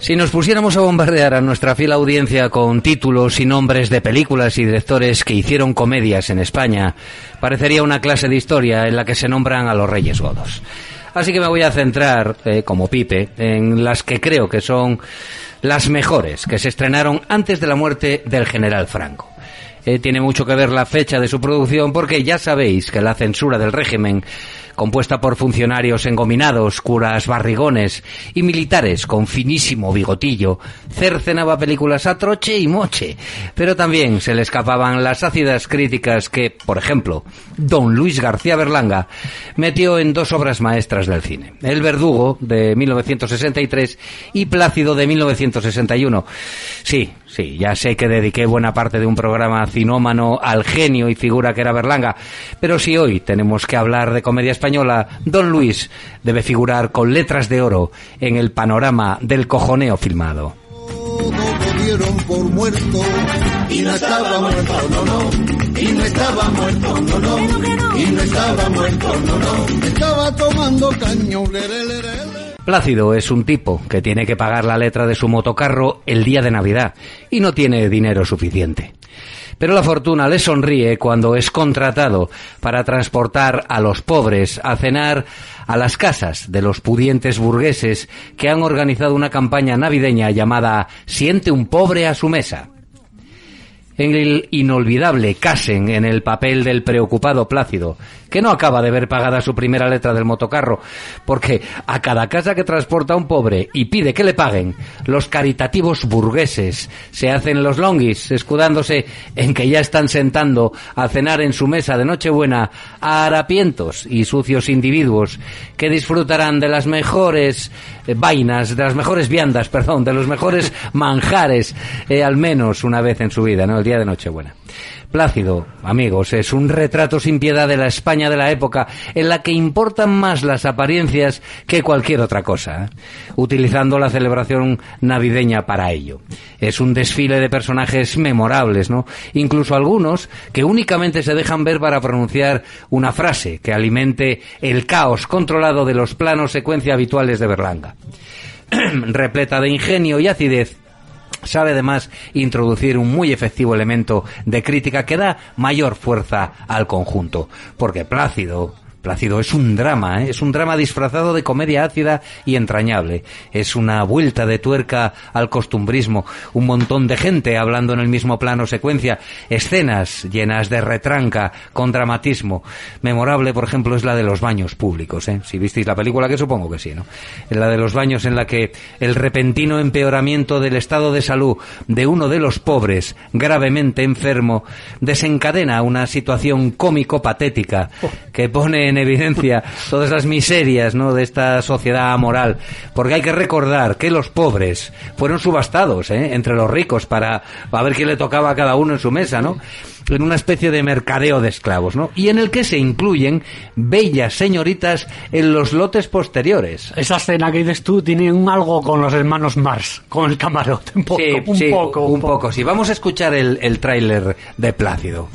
Si nos pusiéramos a bombardear a nuestra fiel audiencia con títulos y nombres de películas y directores que hicieron comedias en España, parecería una clase de historia en la que se nombran a los reyes godos. Así que me voy a centrar, eh, como Pipe, en las que creo que son las mejores, que se estrenaron antes de la muerte del general Franco. Eh, tiene mucho que ver la fecha de su producción porque ya sabéis que la censura del régimen, compuesta por funcionarios engominados, curas barrigones y militares con finísimo bigotillo, cercenaba películas a troche y moche, pero también se le escapaban las ácidas críticas que, por ejemplo, don Luis García Berlanga metió en dos obras maestras del cine, El Verdugo de 1963 y Plácido de 1961. Sí, sí, ya sé que dediqué buena parte de un programa cinómano al genio y figura que era Berlanga, pero si hoy tenemos que hablar de comedia española, Don Luis debe figurar con letras de oro en el panorama del cojoneo filmado. Plácido es un tipo que tiene que pagar la letra de su motocarro el día de Navidad y no tiene dinero suficiente. Pero la fortuna le sonríe cuando es contratado para transportar a los pobres a cenar a las casas de los pudientes burgueses que han organizado una campaña navideña llamada Siente un pobre a su mesa. En el inolvidable Casen en el papel del preocupado Plácido, que no acaba de ver pagada su primera letra del motocarro, porque a cada casa que transporta un pobre y pide que le paguen, los caritativos burgueses se hacen los longuis, escudándose en que ya están sentando a cenar en su mesa de Nochebuena a harapientos y sucios individuos que disfrutarán de las mejores eh, vainas, de las mejores viandas, perdón, de los mejores manjares, eh, al menos una vez en su vida, ¿no? El día de Nochebuena. Plácido, amigos, es un retrato sin piedad de la España de la época en la que importan más las apariencias que cualquier otra cosa, ¿eh? utilizando la celebración navideña para ello. Es un desfile de personajes memorables, ¿no? Incluso algunos que únicamente se dejan ver para pronunciar una frase que alimente el caos controlado de los planos secuencia habituales de Berlanga. Repleta de ingenio y acidez, sabe además introducir un muy efectivo elemento de crítica que da mayor fuerza al conjunto, porque Plácido Es un drama, ¿eh? es un drama disfrazado de comedia ácida y entrañable. Es una vuelta de tuerca al costumbrismo, un montón de gente hablando en el mismo plano secuencia, escenas llenas de retranca, con dramatismo. Memorable, por ejemplo, es la de los baños públicos. ¿eh? Si visteis la película, que supongo que sí, ¿no? La de los baños en la que el repentino empeoramiento del estado de salud de uno de los pobres, gravemente enfermo, desencadena una situación cómico-patética que pone en en evidencia todas las miserias ¿no? de esta sociedad amoral. Porque hay que recordar que los pobres fueron subastados ¿eh? entre los ricos para, para ver quién le tocaba a cada uno en su mesa, ¿no? en una especie de mercadeo de esclavos, ¿no? Y en el que se incluyen bellas señoritas en los lotes posteriores. Esa escena que dices tú tiene un algo con los hermanos Mars, con el camarote, un poco, Sí, un sí, poco. un poco. Sí, vamos a escuchar el, el tráiler de Plácido.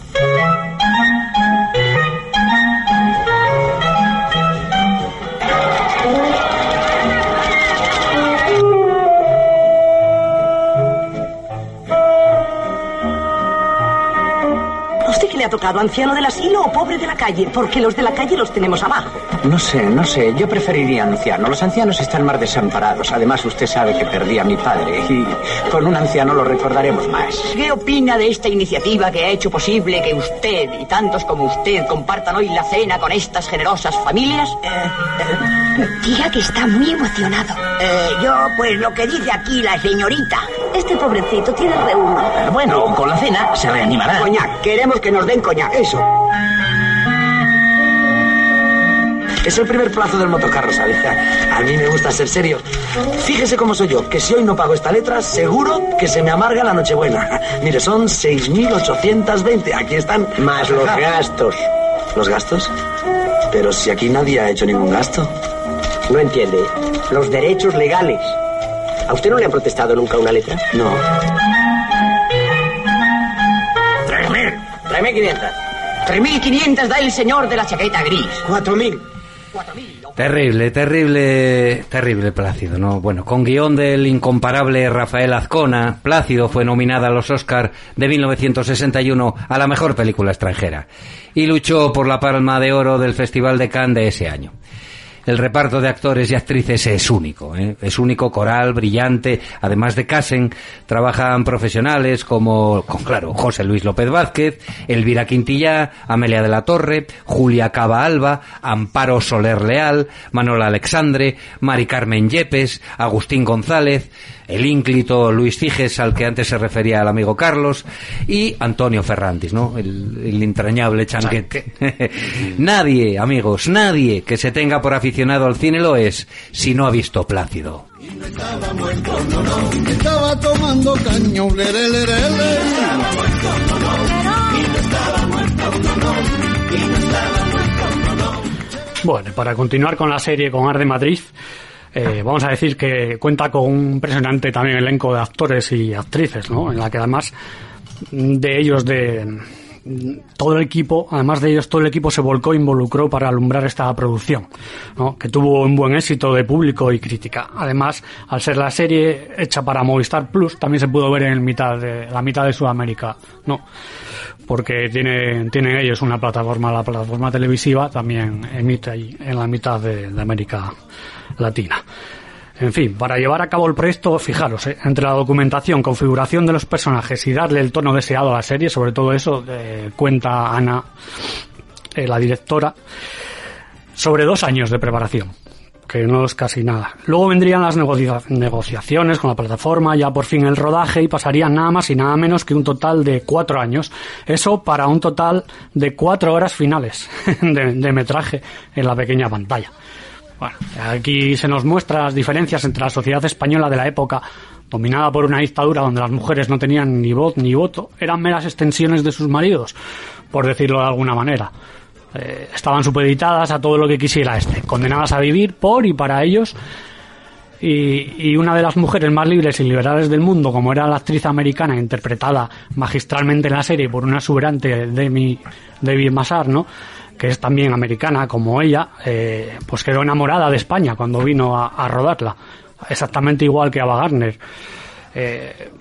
¿A usted qué le ha tocado, anciano del asilo o pobre de la calle? Porque los de la calle los tenemos abajo. No sé, no sé. Yo preferiría anciano. Los ancianos están más desamparados. Además, usted sabe que perdí a mi padre y con un anciano lo recordaremos más. ¿Qué opina de esta iniciativa que ha hecho posible que usted y tantos como usted compartan hoy la cena con estas generosas familias? Diga que está muy emocionado. Eh, yo, pues lo que dice aquí la señorita. Este pobrecito tiene reumo. Eh, Bueno, con la cena se reanimará. Coñac, queremos que nos den coñac. Eso. Es el primer plazo del motocarro, ¿sabe? A mí me gusta ser serio. Fíjese cómo soy yo, que si hoy no pago esta letra, seguro que se me amarga la Nochebuena. Mire, son 6.820. Aquí están. Más los gastos. ¿Los gastos? Pero si aquí nadie ha hecho ningún gasto. No entiende. Los derechos legales. ¿A usted no le han protestado nunca una letra? No. Tráeme. Tráeme 500. 3.500 da el señor de la chaqueta gris. 4.000. Terrible, terrible, terrible Plácido, ¿no? Bueno, con guion del incomparable Rafael Azcona, Plácido fue nominada a los Oscar de 1961 a la mejor película extranjera y luchó por la Palma de Oro del Festival de Cannes de ese año. El reparto de actores y actrices es único, ¿eh? es único, coral, brillante. Además de Casen, trabajan profesionales como, con, claro, José Luis López Vázquez, Elvira Quintillá, Amelia de la Torre, Julia Cava Alba, Amparo Soler Leal, Manuel Alexandre, Mari Carmen Yepes, Agustín González, el ínclito Luis Figes, al que antes se refería el amigo Carlos, y Antonio Ferrantis, ¿no? El, el entrañable chanquete. nadie, amigos, nadie que se tenga por aficionado al cine lo es si no ha visto Plácido. Estaba muerto, no, no. Estaba tomando caño, lere, lere, lere. Bueno, para continuar con la serie con Ar de Madrid, eh, vamos a decir que cuenta con un impresionante también elenco de actores y actrices, ¿no? En la que además de ellos, de mm, todo el equipo, además de ellos, todo el equipo se volcó e involucró para alumbrar esta producción, ¿no? que tuvo un buen éxito de público y crítica. Además, al ser la serie hecha para Movistar Plus, también se pudo ver en mitad de, la mitad de Sudamérica, ¿no? Porque tiene, tienen ellos una plataforma, la plataforma televisiva también emite ahí en la mitad de, de América Latina. En fin, para llevar a cabo el proyecto, fijaros, eh, entre la documentación, configuración de los personajes y darle el tono deseado a la serie, sobre todo eso, eh, cuenta Ana, eh, la directora, sobre dos años de preparación, que no es casi nada. Luego vendrían las negocia- negociaciones con la plataforma, ya por fin el rodaje, y pasarían nada más y nada menos que un total de cuatro años. Eso para un total de cuatro horas finales de, de metraje en la pequeña pantalla. Bueno, aquí se nos muestran las diferencias entre la sociedad española de la época, dominada por una dictadura donde las mujeres no tenían ni voz ni voto, eran meras extensiones de sus maridos, por decirlo de alguna manera. Eh, estaban supeditadas a todo lo que quisiera este, condenadas a vivir por y para ellos. Y, una de las mujeres más libres y liberales del mundo, como era la actriz americana interpretada magistralmente en la serie por una exuberante Demi, Debbie Massar, ¿no? que es también americana como ella, eh, pues quedó enamorada de España cuando vino a, a rodarla, exactamente igual que Ava Gardner. Eh,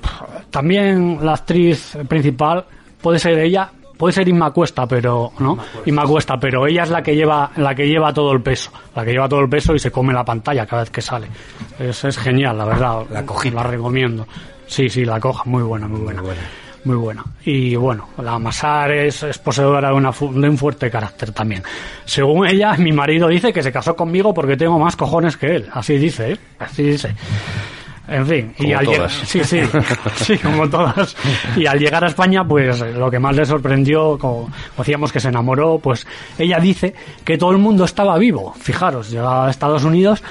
también la actriz principal puede ser ella, puede ser Inma Cuesta, pero no, Inma Cuesta, pero ella es la que lleva, la que lleva todo el peso, la que lleva todo el peso y se come la pantalla cada vez que sale. Es, es genial, la verdad. La cogí, la recomiendo. Sí, sí, la coja, muy buena, muy buena. Muy buena. Y bueno, la Masar es, es poseedora de, una fu- de un fuerte carácter también. Según ella, mi marido dice que se casó conmigo porque tengo más cojones que él. Así dice, ¿eh? Así dice. En fin, y Como al llegar, todas. sí, sí, sí, como todas. Y al llegar a España, pues lo que más le sorprendió, como decíamos que se enamoró, pues ella dice que todo el mundo estaba vivo. Fijaros, llegaba a Estados Unidos,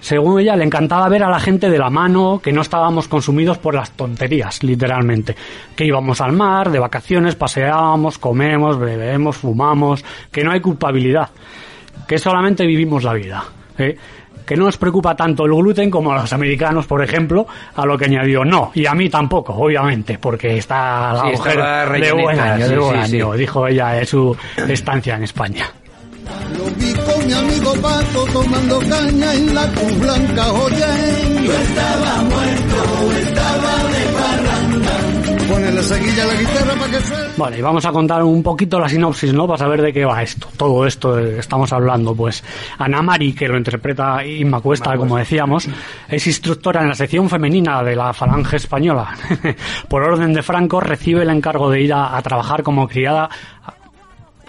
según ella le encantaba ver a la gente de la mano, que no estábamos consumidos por las tonterías, literalmente. Que íbamos al mar, de vacaciones, paseábamos, comemos, bebemos, fumamos, que no hay culpabilidad, que solamente vivimos la vida. ¿eh? Que no nos preocupa tanto el gluten como a los americanos, por ejemplo, a lo que añadió no, y a mí tampoco, obviamente, porque está la Sí, mujer de buen año, sí, de buen sí, año, sí. dijo ella en su estancia en España. Lo vi con mi amigo Paco tomando caña en la Cruz Blanca, oye. Yo estaba muerto, estaba Vale, y vamos a contar un poquito la sinopsis, ¿no? Para saber de qué va esto. Todo esto de que estamos hablando. Pues Ana Mari, que lo interpreta Inma Cuesta, como decíamos, es instructora en la sección femenina de la Falange Española. Por orden de Franco, recibe el encargo de ir a, a trabajar como criada a,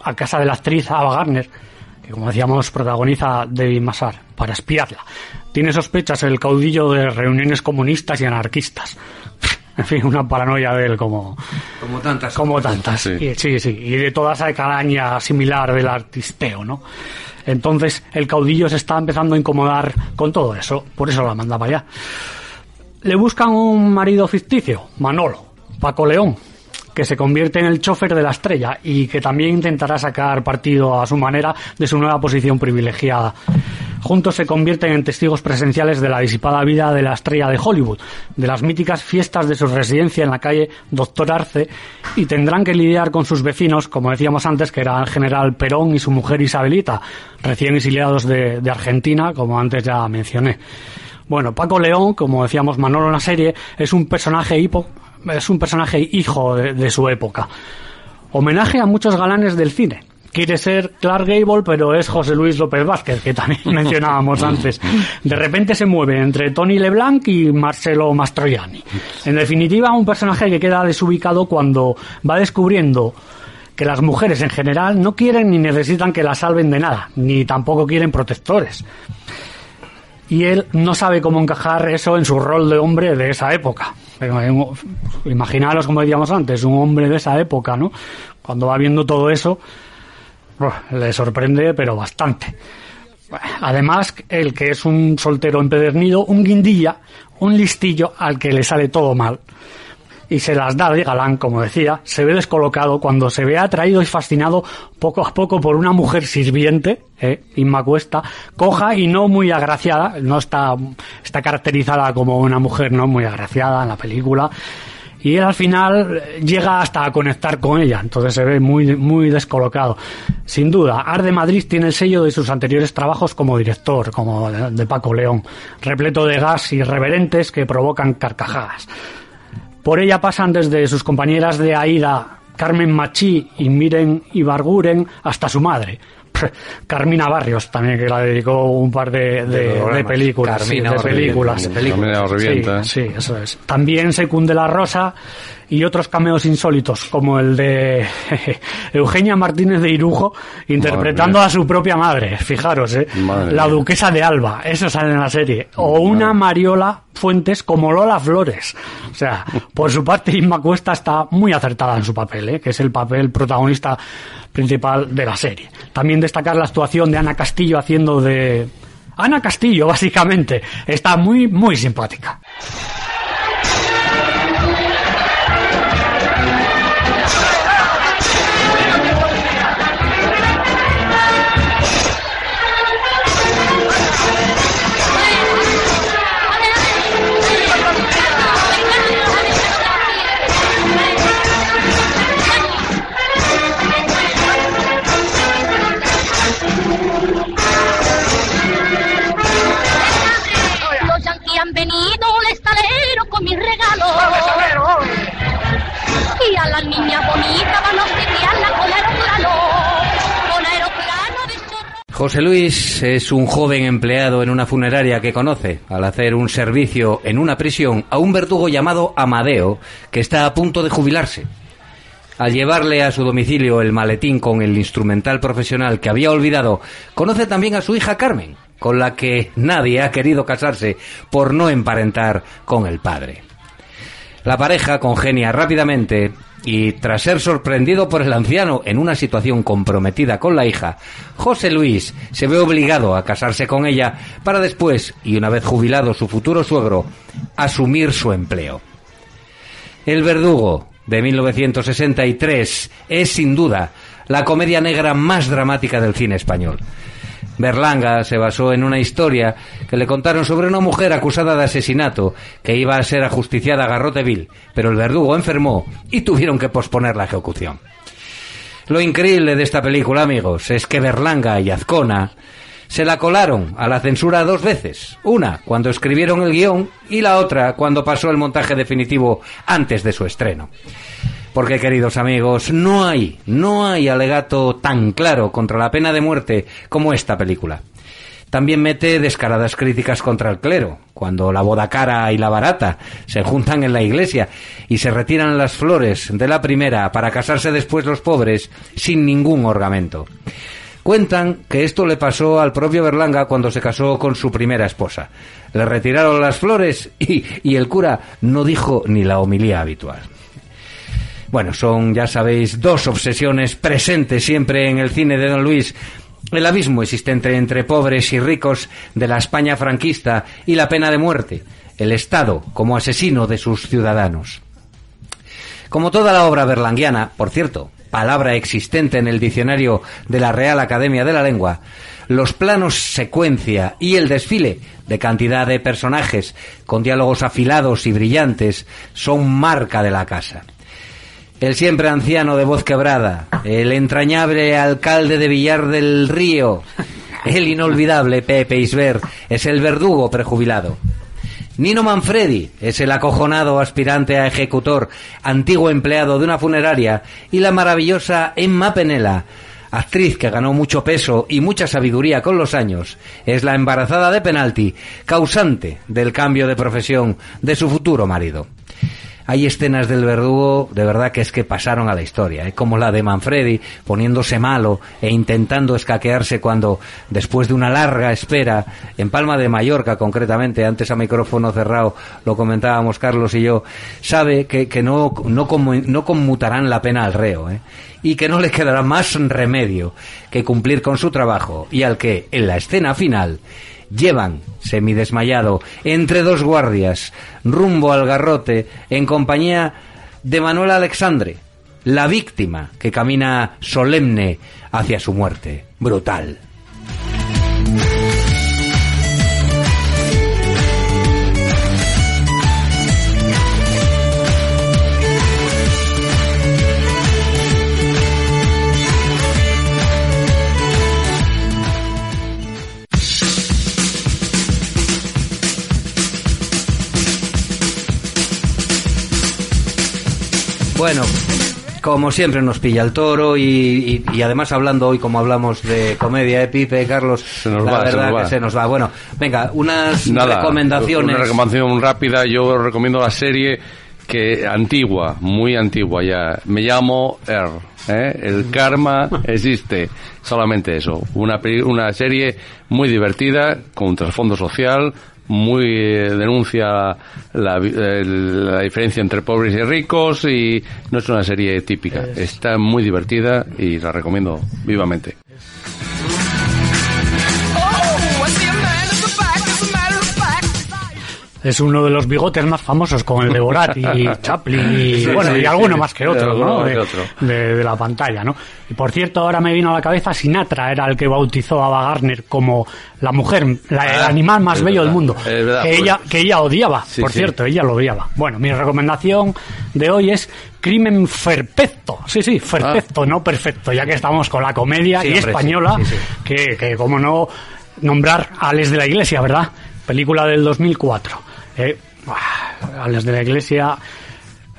a casa de la actriz Ava Gardner, que como decíamos protagoniza David Massar, para espiarla. Tiene sospechas el caudillo de reuniones comunistas y anarquistas. En fin, una paranoia de él como, Como tantas. como tantas. Sí. Y, sí, sí. Y de toda esa calaña similar del artisteo, ¿no? Entonces el caudillo se está empezando a incomodar con todo eso. Por eso la manda para allá. Le buscan un marido ficticio, Manolo, Paco León, que se convierte en el chofer de la estrella y que también intentará sacar partido a su manera de su nueva posición privilegiada. Juntos se convierten en testigos presenciales de la disipada vida de la estrella de Hollywood, de las míticas fiestas de su residencia en la calle Doctor Arce, y tendrán que lidiar con sus vecinos, como decíamos antes, que era el general Perón y su mujer Isabelita, recién exiliados de, Argentina, como antes ya mencioné. Bueno, Paco León, como decíamos Manolo en la serie, es un personaje hipo, es un personaje hijo de su época. Homenaje a muchos galanes del cine. Quiere ser Clark Gable, pero es José Luis López Vázquez, que también mencionábamos antes. De repente se mueve entre Tony LeBlanc y Marcelo Mastroianni. En definitiva, un personaje que queda desubicado cuando va descubriendo que las mujeres en general no quieren ni necesitan que las salven de nada, ni tampoco quieren protectores y él no sabe cómo encajar eso en su rol de hombre de esa época. Imaginaros, como decíamos antes, un hombre de esa época, ¿no? Cuando va viendo todo eso, le sorprende, pero bastante. Además, el que es un soltero empedernido, un guindilla, un listillo al que le sale todo mal. Y se las da de galán, como decía, se ve descolocado cuando se ve atraído y fascinado poco a poco por una mujer sirviente, eh, Inma Cuesta, coja y no muy agraciada, no está, está caracterizada como una mujer no muy agraciada en la película, y él al final eh, llega hasta a conectar con ella, entonces se ve muy, muy descolocado. Sin duda, Arde Madrid tiene el sello de sus anteriores trabajos como director, como de, de Paco León, repleto de gas irreverentes que provocan carcajadas. Por ella pasan desde sus compañeras de Aida, Carmen Machi y Miren Ibarguren, hasta su madre. Carmina Barrios también que la dedicó un par de, de, De de programas. películas sí, Carmina de os películas revienta, de películas. Carmina. Sí, sí, eso es. También Secunde la Rosa y otros cameos insólitos, como el de Eugenia Martínez de Irujo, interpretando a su propia madre. Fijaros, ¿eh? Madre la duquesa de Alba, eso sale en la serie. O una Mariola Fuentes como Lola Flores. O sea, por su parte, Inma Cuesta está muy acertada en su papel, ¿eh? que es el papel protagonista principal de la serie. También destacar la actuación de Ana Castillo haciendo de... Ana Castillo, básicamente. Está muy, muy simpática. José Luis es un joven empleado en una funeraria que conoce al hacer un servicio en una prisión a un verdugo llamado Amadeo que está a punto de jubilarse. Al llevarle a su domicilio el maletín con el instrumental profesional que había olvidado, conoce también a su hija Carmen, con la que nadie ha querido casarse por no emparentar con el padre. La pareja congenia rápidamente y tras ser sorprendido por el anciano en una situación comprometida con la hija, José Luis se ve obligado a casarse con ella para después, y una vez jubilado su futuro suegro, asumir su empleo. El verdugo de 1963 es sin duda la comedia negra más dramática del cine español. Berlanga se basó en una historia que le contaron sobre una mujer acusada de asesinato que iba a ser ajusticiada a garrote vil, pero el verdugo enfermó y tuvieron que posponer la ejecución. Lo increíble de esta película, amigos, es que Berlanga y Azcona se la colaron a la censura dos veces. Una cuando escribieron el guion y la otra cuando pasó el montaje definitivo antes de su estreno. Porque, queridos amigos, no hay, no hay alegato tan claro contra la pena de muerte como esta película. También mete descaradas críticas contra el clero, cuando la boda cara y la barata se juntan en la iglesia y se retiran las flores de la primera para casarse después los pobres sin ningún orgamento. Cuentan que esto le pasó al propio Berlanga cuando se casó con su primera esposa. Le retiraron las flores y, y el cura no dijo ni la homilía habitual. Bueno, son, ya sabéis, dos obsesiones presentes siempre en el cine de Don Luis. El abismo existente entre pobres y ricos de la España franquista y la pena de muerte. El Estado como asesino de sus ciudadanos. Como toda la obra berlanguiana, por cierto, palabra existente en el diccionario de la Real Academia de la Lengua, los planos secuencia y el desfile de cantidad de personajes con diálogos afilados y brillantes son marca de la casa. El siempre anciano de voz quebrada, el entrañable alcalde de Villar del Río, el inolvidable Pepe Isber, es el verdugo prejubilado. Nino Manfredi es el acojonado aspirante a ejecutor, antiguo empleado de una funeraria, y la maravillosa Emma Penela, actriz que ganó mucho peso y mucha sabiduría con los años, es la embarazada de penalti, causante del cambio de profesión de su futuro marido. Hay escenas del verdugo de verdad que es que pasaron a la historia, ¿eh? como la de Manfredi poniéndose malo e intentando escaquearse cuando, después de una larga espera, en Palma de Mallorca concretamente, antes a micrófono cerrado lo comentábamos Carlos y yo, sabe que, que no, no, no conmutarán la pena al reo, ¿eh? y que no le quedará más remedio que cumplir con su trabajo y al que, en la escena final, llevan, semidesmayado, entre dos guardias, rumbo al garrote, en compañía de Manuel Alexandre, la víctima que camina solemne hacia su muerte, brutal. Bueno, como siempre nos pilla el toro y, y- y además hablando hoy como hablamos de comedia, ¿eh, Pipe, Carlos? nos la va, se verdad que se nos va. Bueno, venga, unas Nada, recomendaciones. Una recomendación rápida. Yo recomiendo la serie que antigua, muy antigua ya. Me llamo Er. ¿eh? El karma existe. Solamente eso. Una, una serie muy divertida, con un trasfondo social, muy eh, denuncia la, eh, la diferencia entre pobres y ricos y no es una serie típica. Está muy divertida y la recomiendo vivamente. Es uno de los bigotes más famosos con el de Borat y Chaplin y, Sí, bueno, sí, y alguno sí. más que otro, ¿no? De, que otro. de- de la pantalla, ¿no? Y por cierto, ahora me vino a la cabeza Sinatra, era el que bautizó a Ava Gardner como la mujer, la- el Ah, animal más bello del mundo. verdad, que, pues. ella, que ella odiaba, por cierto, ella lo odiaba. Bueno, mi recomendación de hoy es Crimen Perfecto. Sí, sí, perfecto, no perfecto, ya que estamos con la comedia Ah. Y hombre, española, que, que como no nombrar a Alex de la Iglesia, ¿verdad? Película del 2004. Eh, Alex de la Iglesia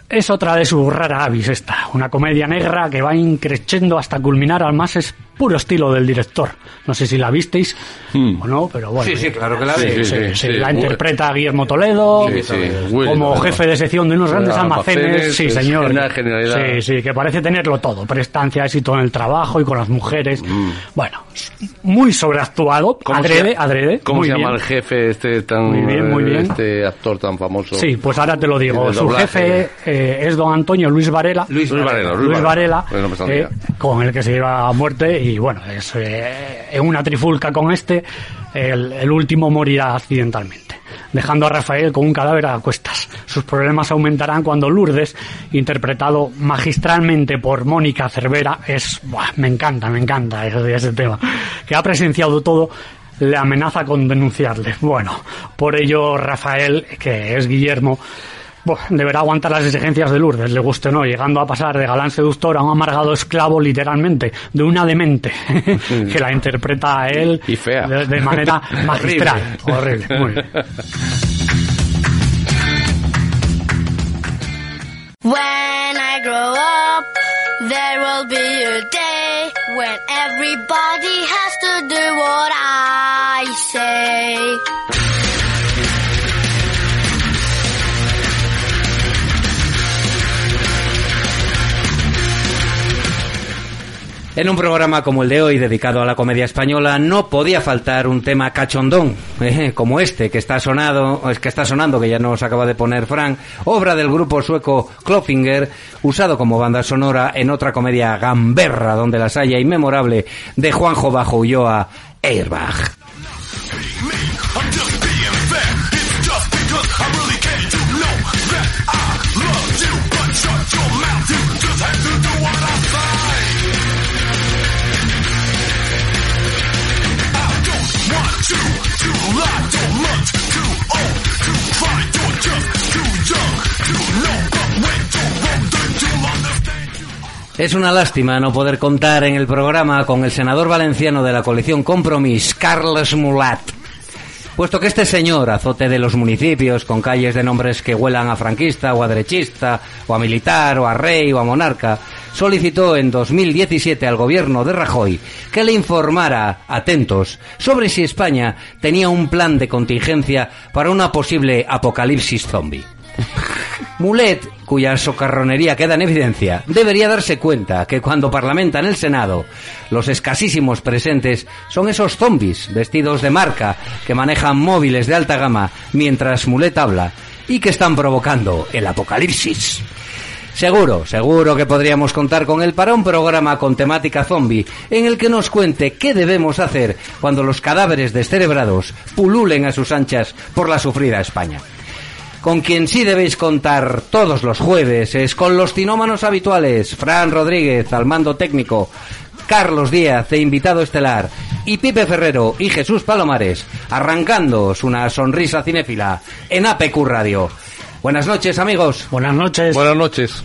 es otra de sus rara avis esta, una comedia negra que va increciendo hasta culminar al más puro estilo del director. No sé si la visteis o no, pero bueno. Sí, sí, claro que la vi. sí, Sí, sí, sí, sí. la interpreta Guillermo Toledo Sí, sí, Will como jefe de sección de unos grandes Almacenes, almacenes. Sí, señor. una generalidad. Sí, sí, que parece tenerlo todo. Prestancia, éxito en el trabajo y con las mujeres. Mm. Bueno, muy sobreactuado, ¿Cómo adrede, se, adrede. ¿Cómo muy se llama bien. el jefe este tan Muy bien, muy bien. este actor tan famoso? Sí, pues ahora te lo digo. Su jefe eh, es don Antonio Luis Varela. Luis Varela, Luis Luis Varela. Sale eh, con el que se lleva a muerte y bueno, es eh, en una trifulca con este, el, último morirá accidentalmente, dejando a Rafael con un cadáver a cuestas. Sus problemas aumentarán cuando Lourdes, interpretado magistralmente por Mónica Cervera, es, me encanta, me encanta ese, tema, que ha presenciado todo le amenaza con denunciarle. Bueno, por ello Rafael, que es Guillermo, deberá aguantar las exigencias de Lourdes, le guste o no, llegando a pasar de galán seductor a un amargado esclavo, literalmente, de una demente, que la interpreta a él Y fea. De, de manera magistral. Horrible. Muy bien. When I grow up, there will be a day when everybody has to do what I say. En un programa como el de hoy, dedicado a la comedia española, no podía faltar un tema cachondón, eh, como este que está sonado, sonando, que ya nos acaba de poner Frank, obra del grupo sueco Klofinger, usado como banda sonora en otra comedia gamberra donde las haya inmemorable de Juanjo Bajo Ulloa, Airbag. Es una lástima no poder contar en el programa con el senador valenciano de la coalición Compromís, Carles Mulat. Puesto que este señor, azote de los municipios, con calles de nombres que huelan a franquista o a derechista, o a militar, o a rey, o a monarca, solicitó en 2017 al gobierno de Rajoy que le informara, atentos, sobre si España tenía un plan de contingencia para una posible apocalipsis zombie. Mulet, cuya socarronería queda en evidencia, debería darse cuenta que cuando parlamenta en el Senado, los escasísimos presentes son esos zombies vestidos de marca que manejan móviles de alta gama mientras Mulet habla y que están provocando el apocalipsis. Seguro, seguro que podríamos contar con él para un programa con temática zombie en el que nos cuente qué debemos hacer cuando los cadáveres descerebrados pululen a sus anchas por la sufrida España. Con quien sí debéis contar todos los jueves es con los cinómanos habituales, Fran Rodríguez al mando técnico, Carlos Díaz de invitado estelar y Pipe Ferrero y Jesús Palomares, arrancándoos una sonrisa cinéfila en APQ Radio. Buenas noches amigos. Buenas noches. Buenas noches.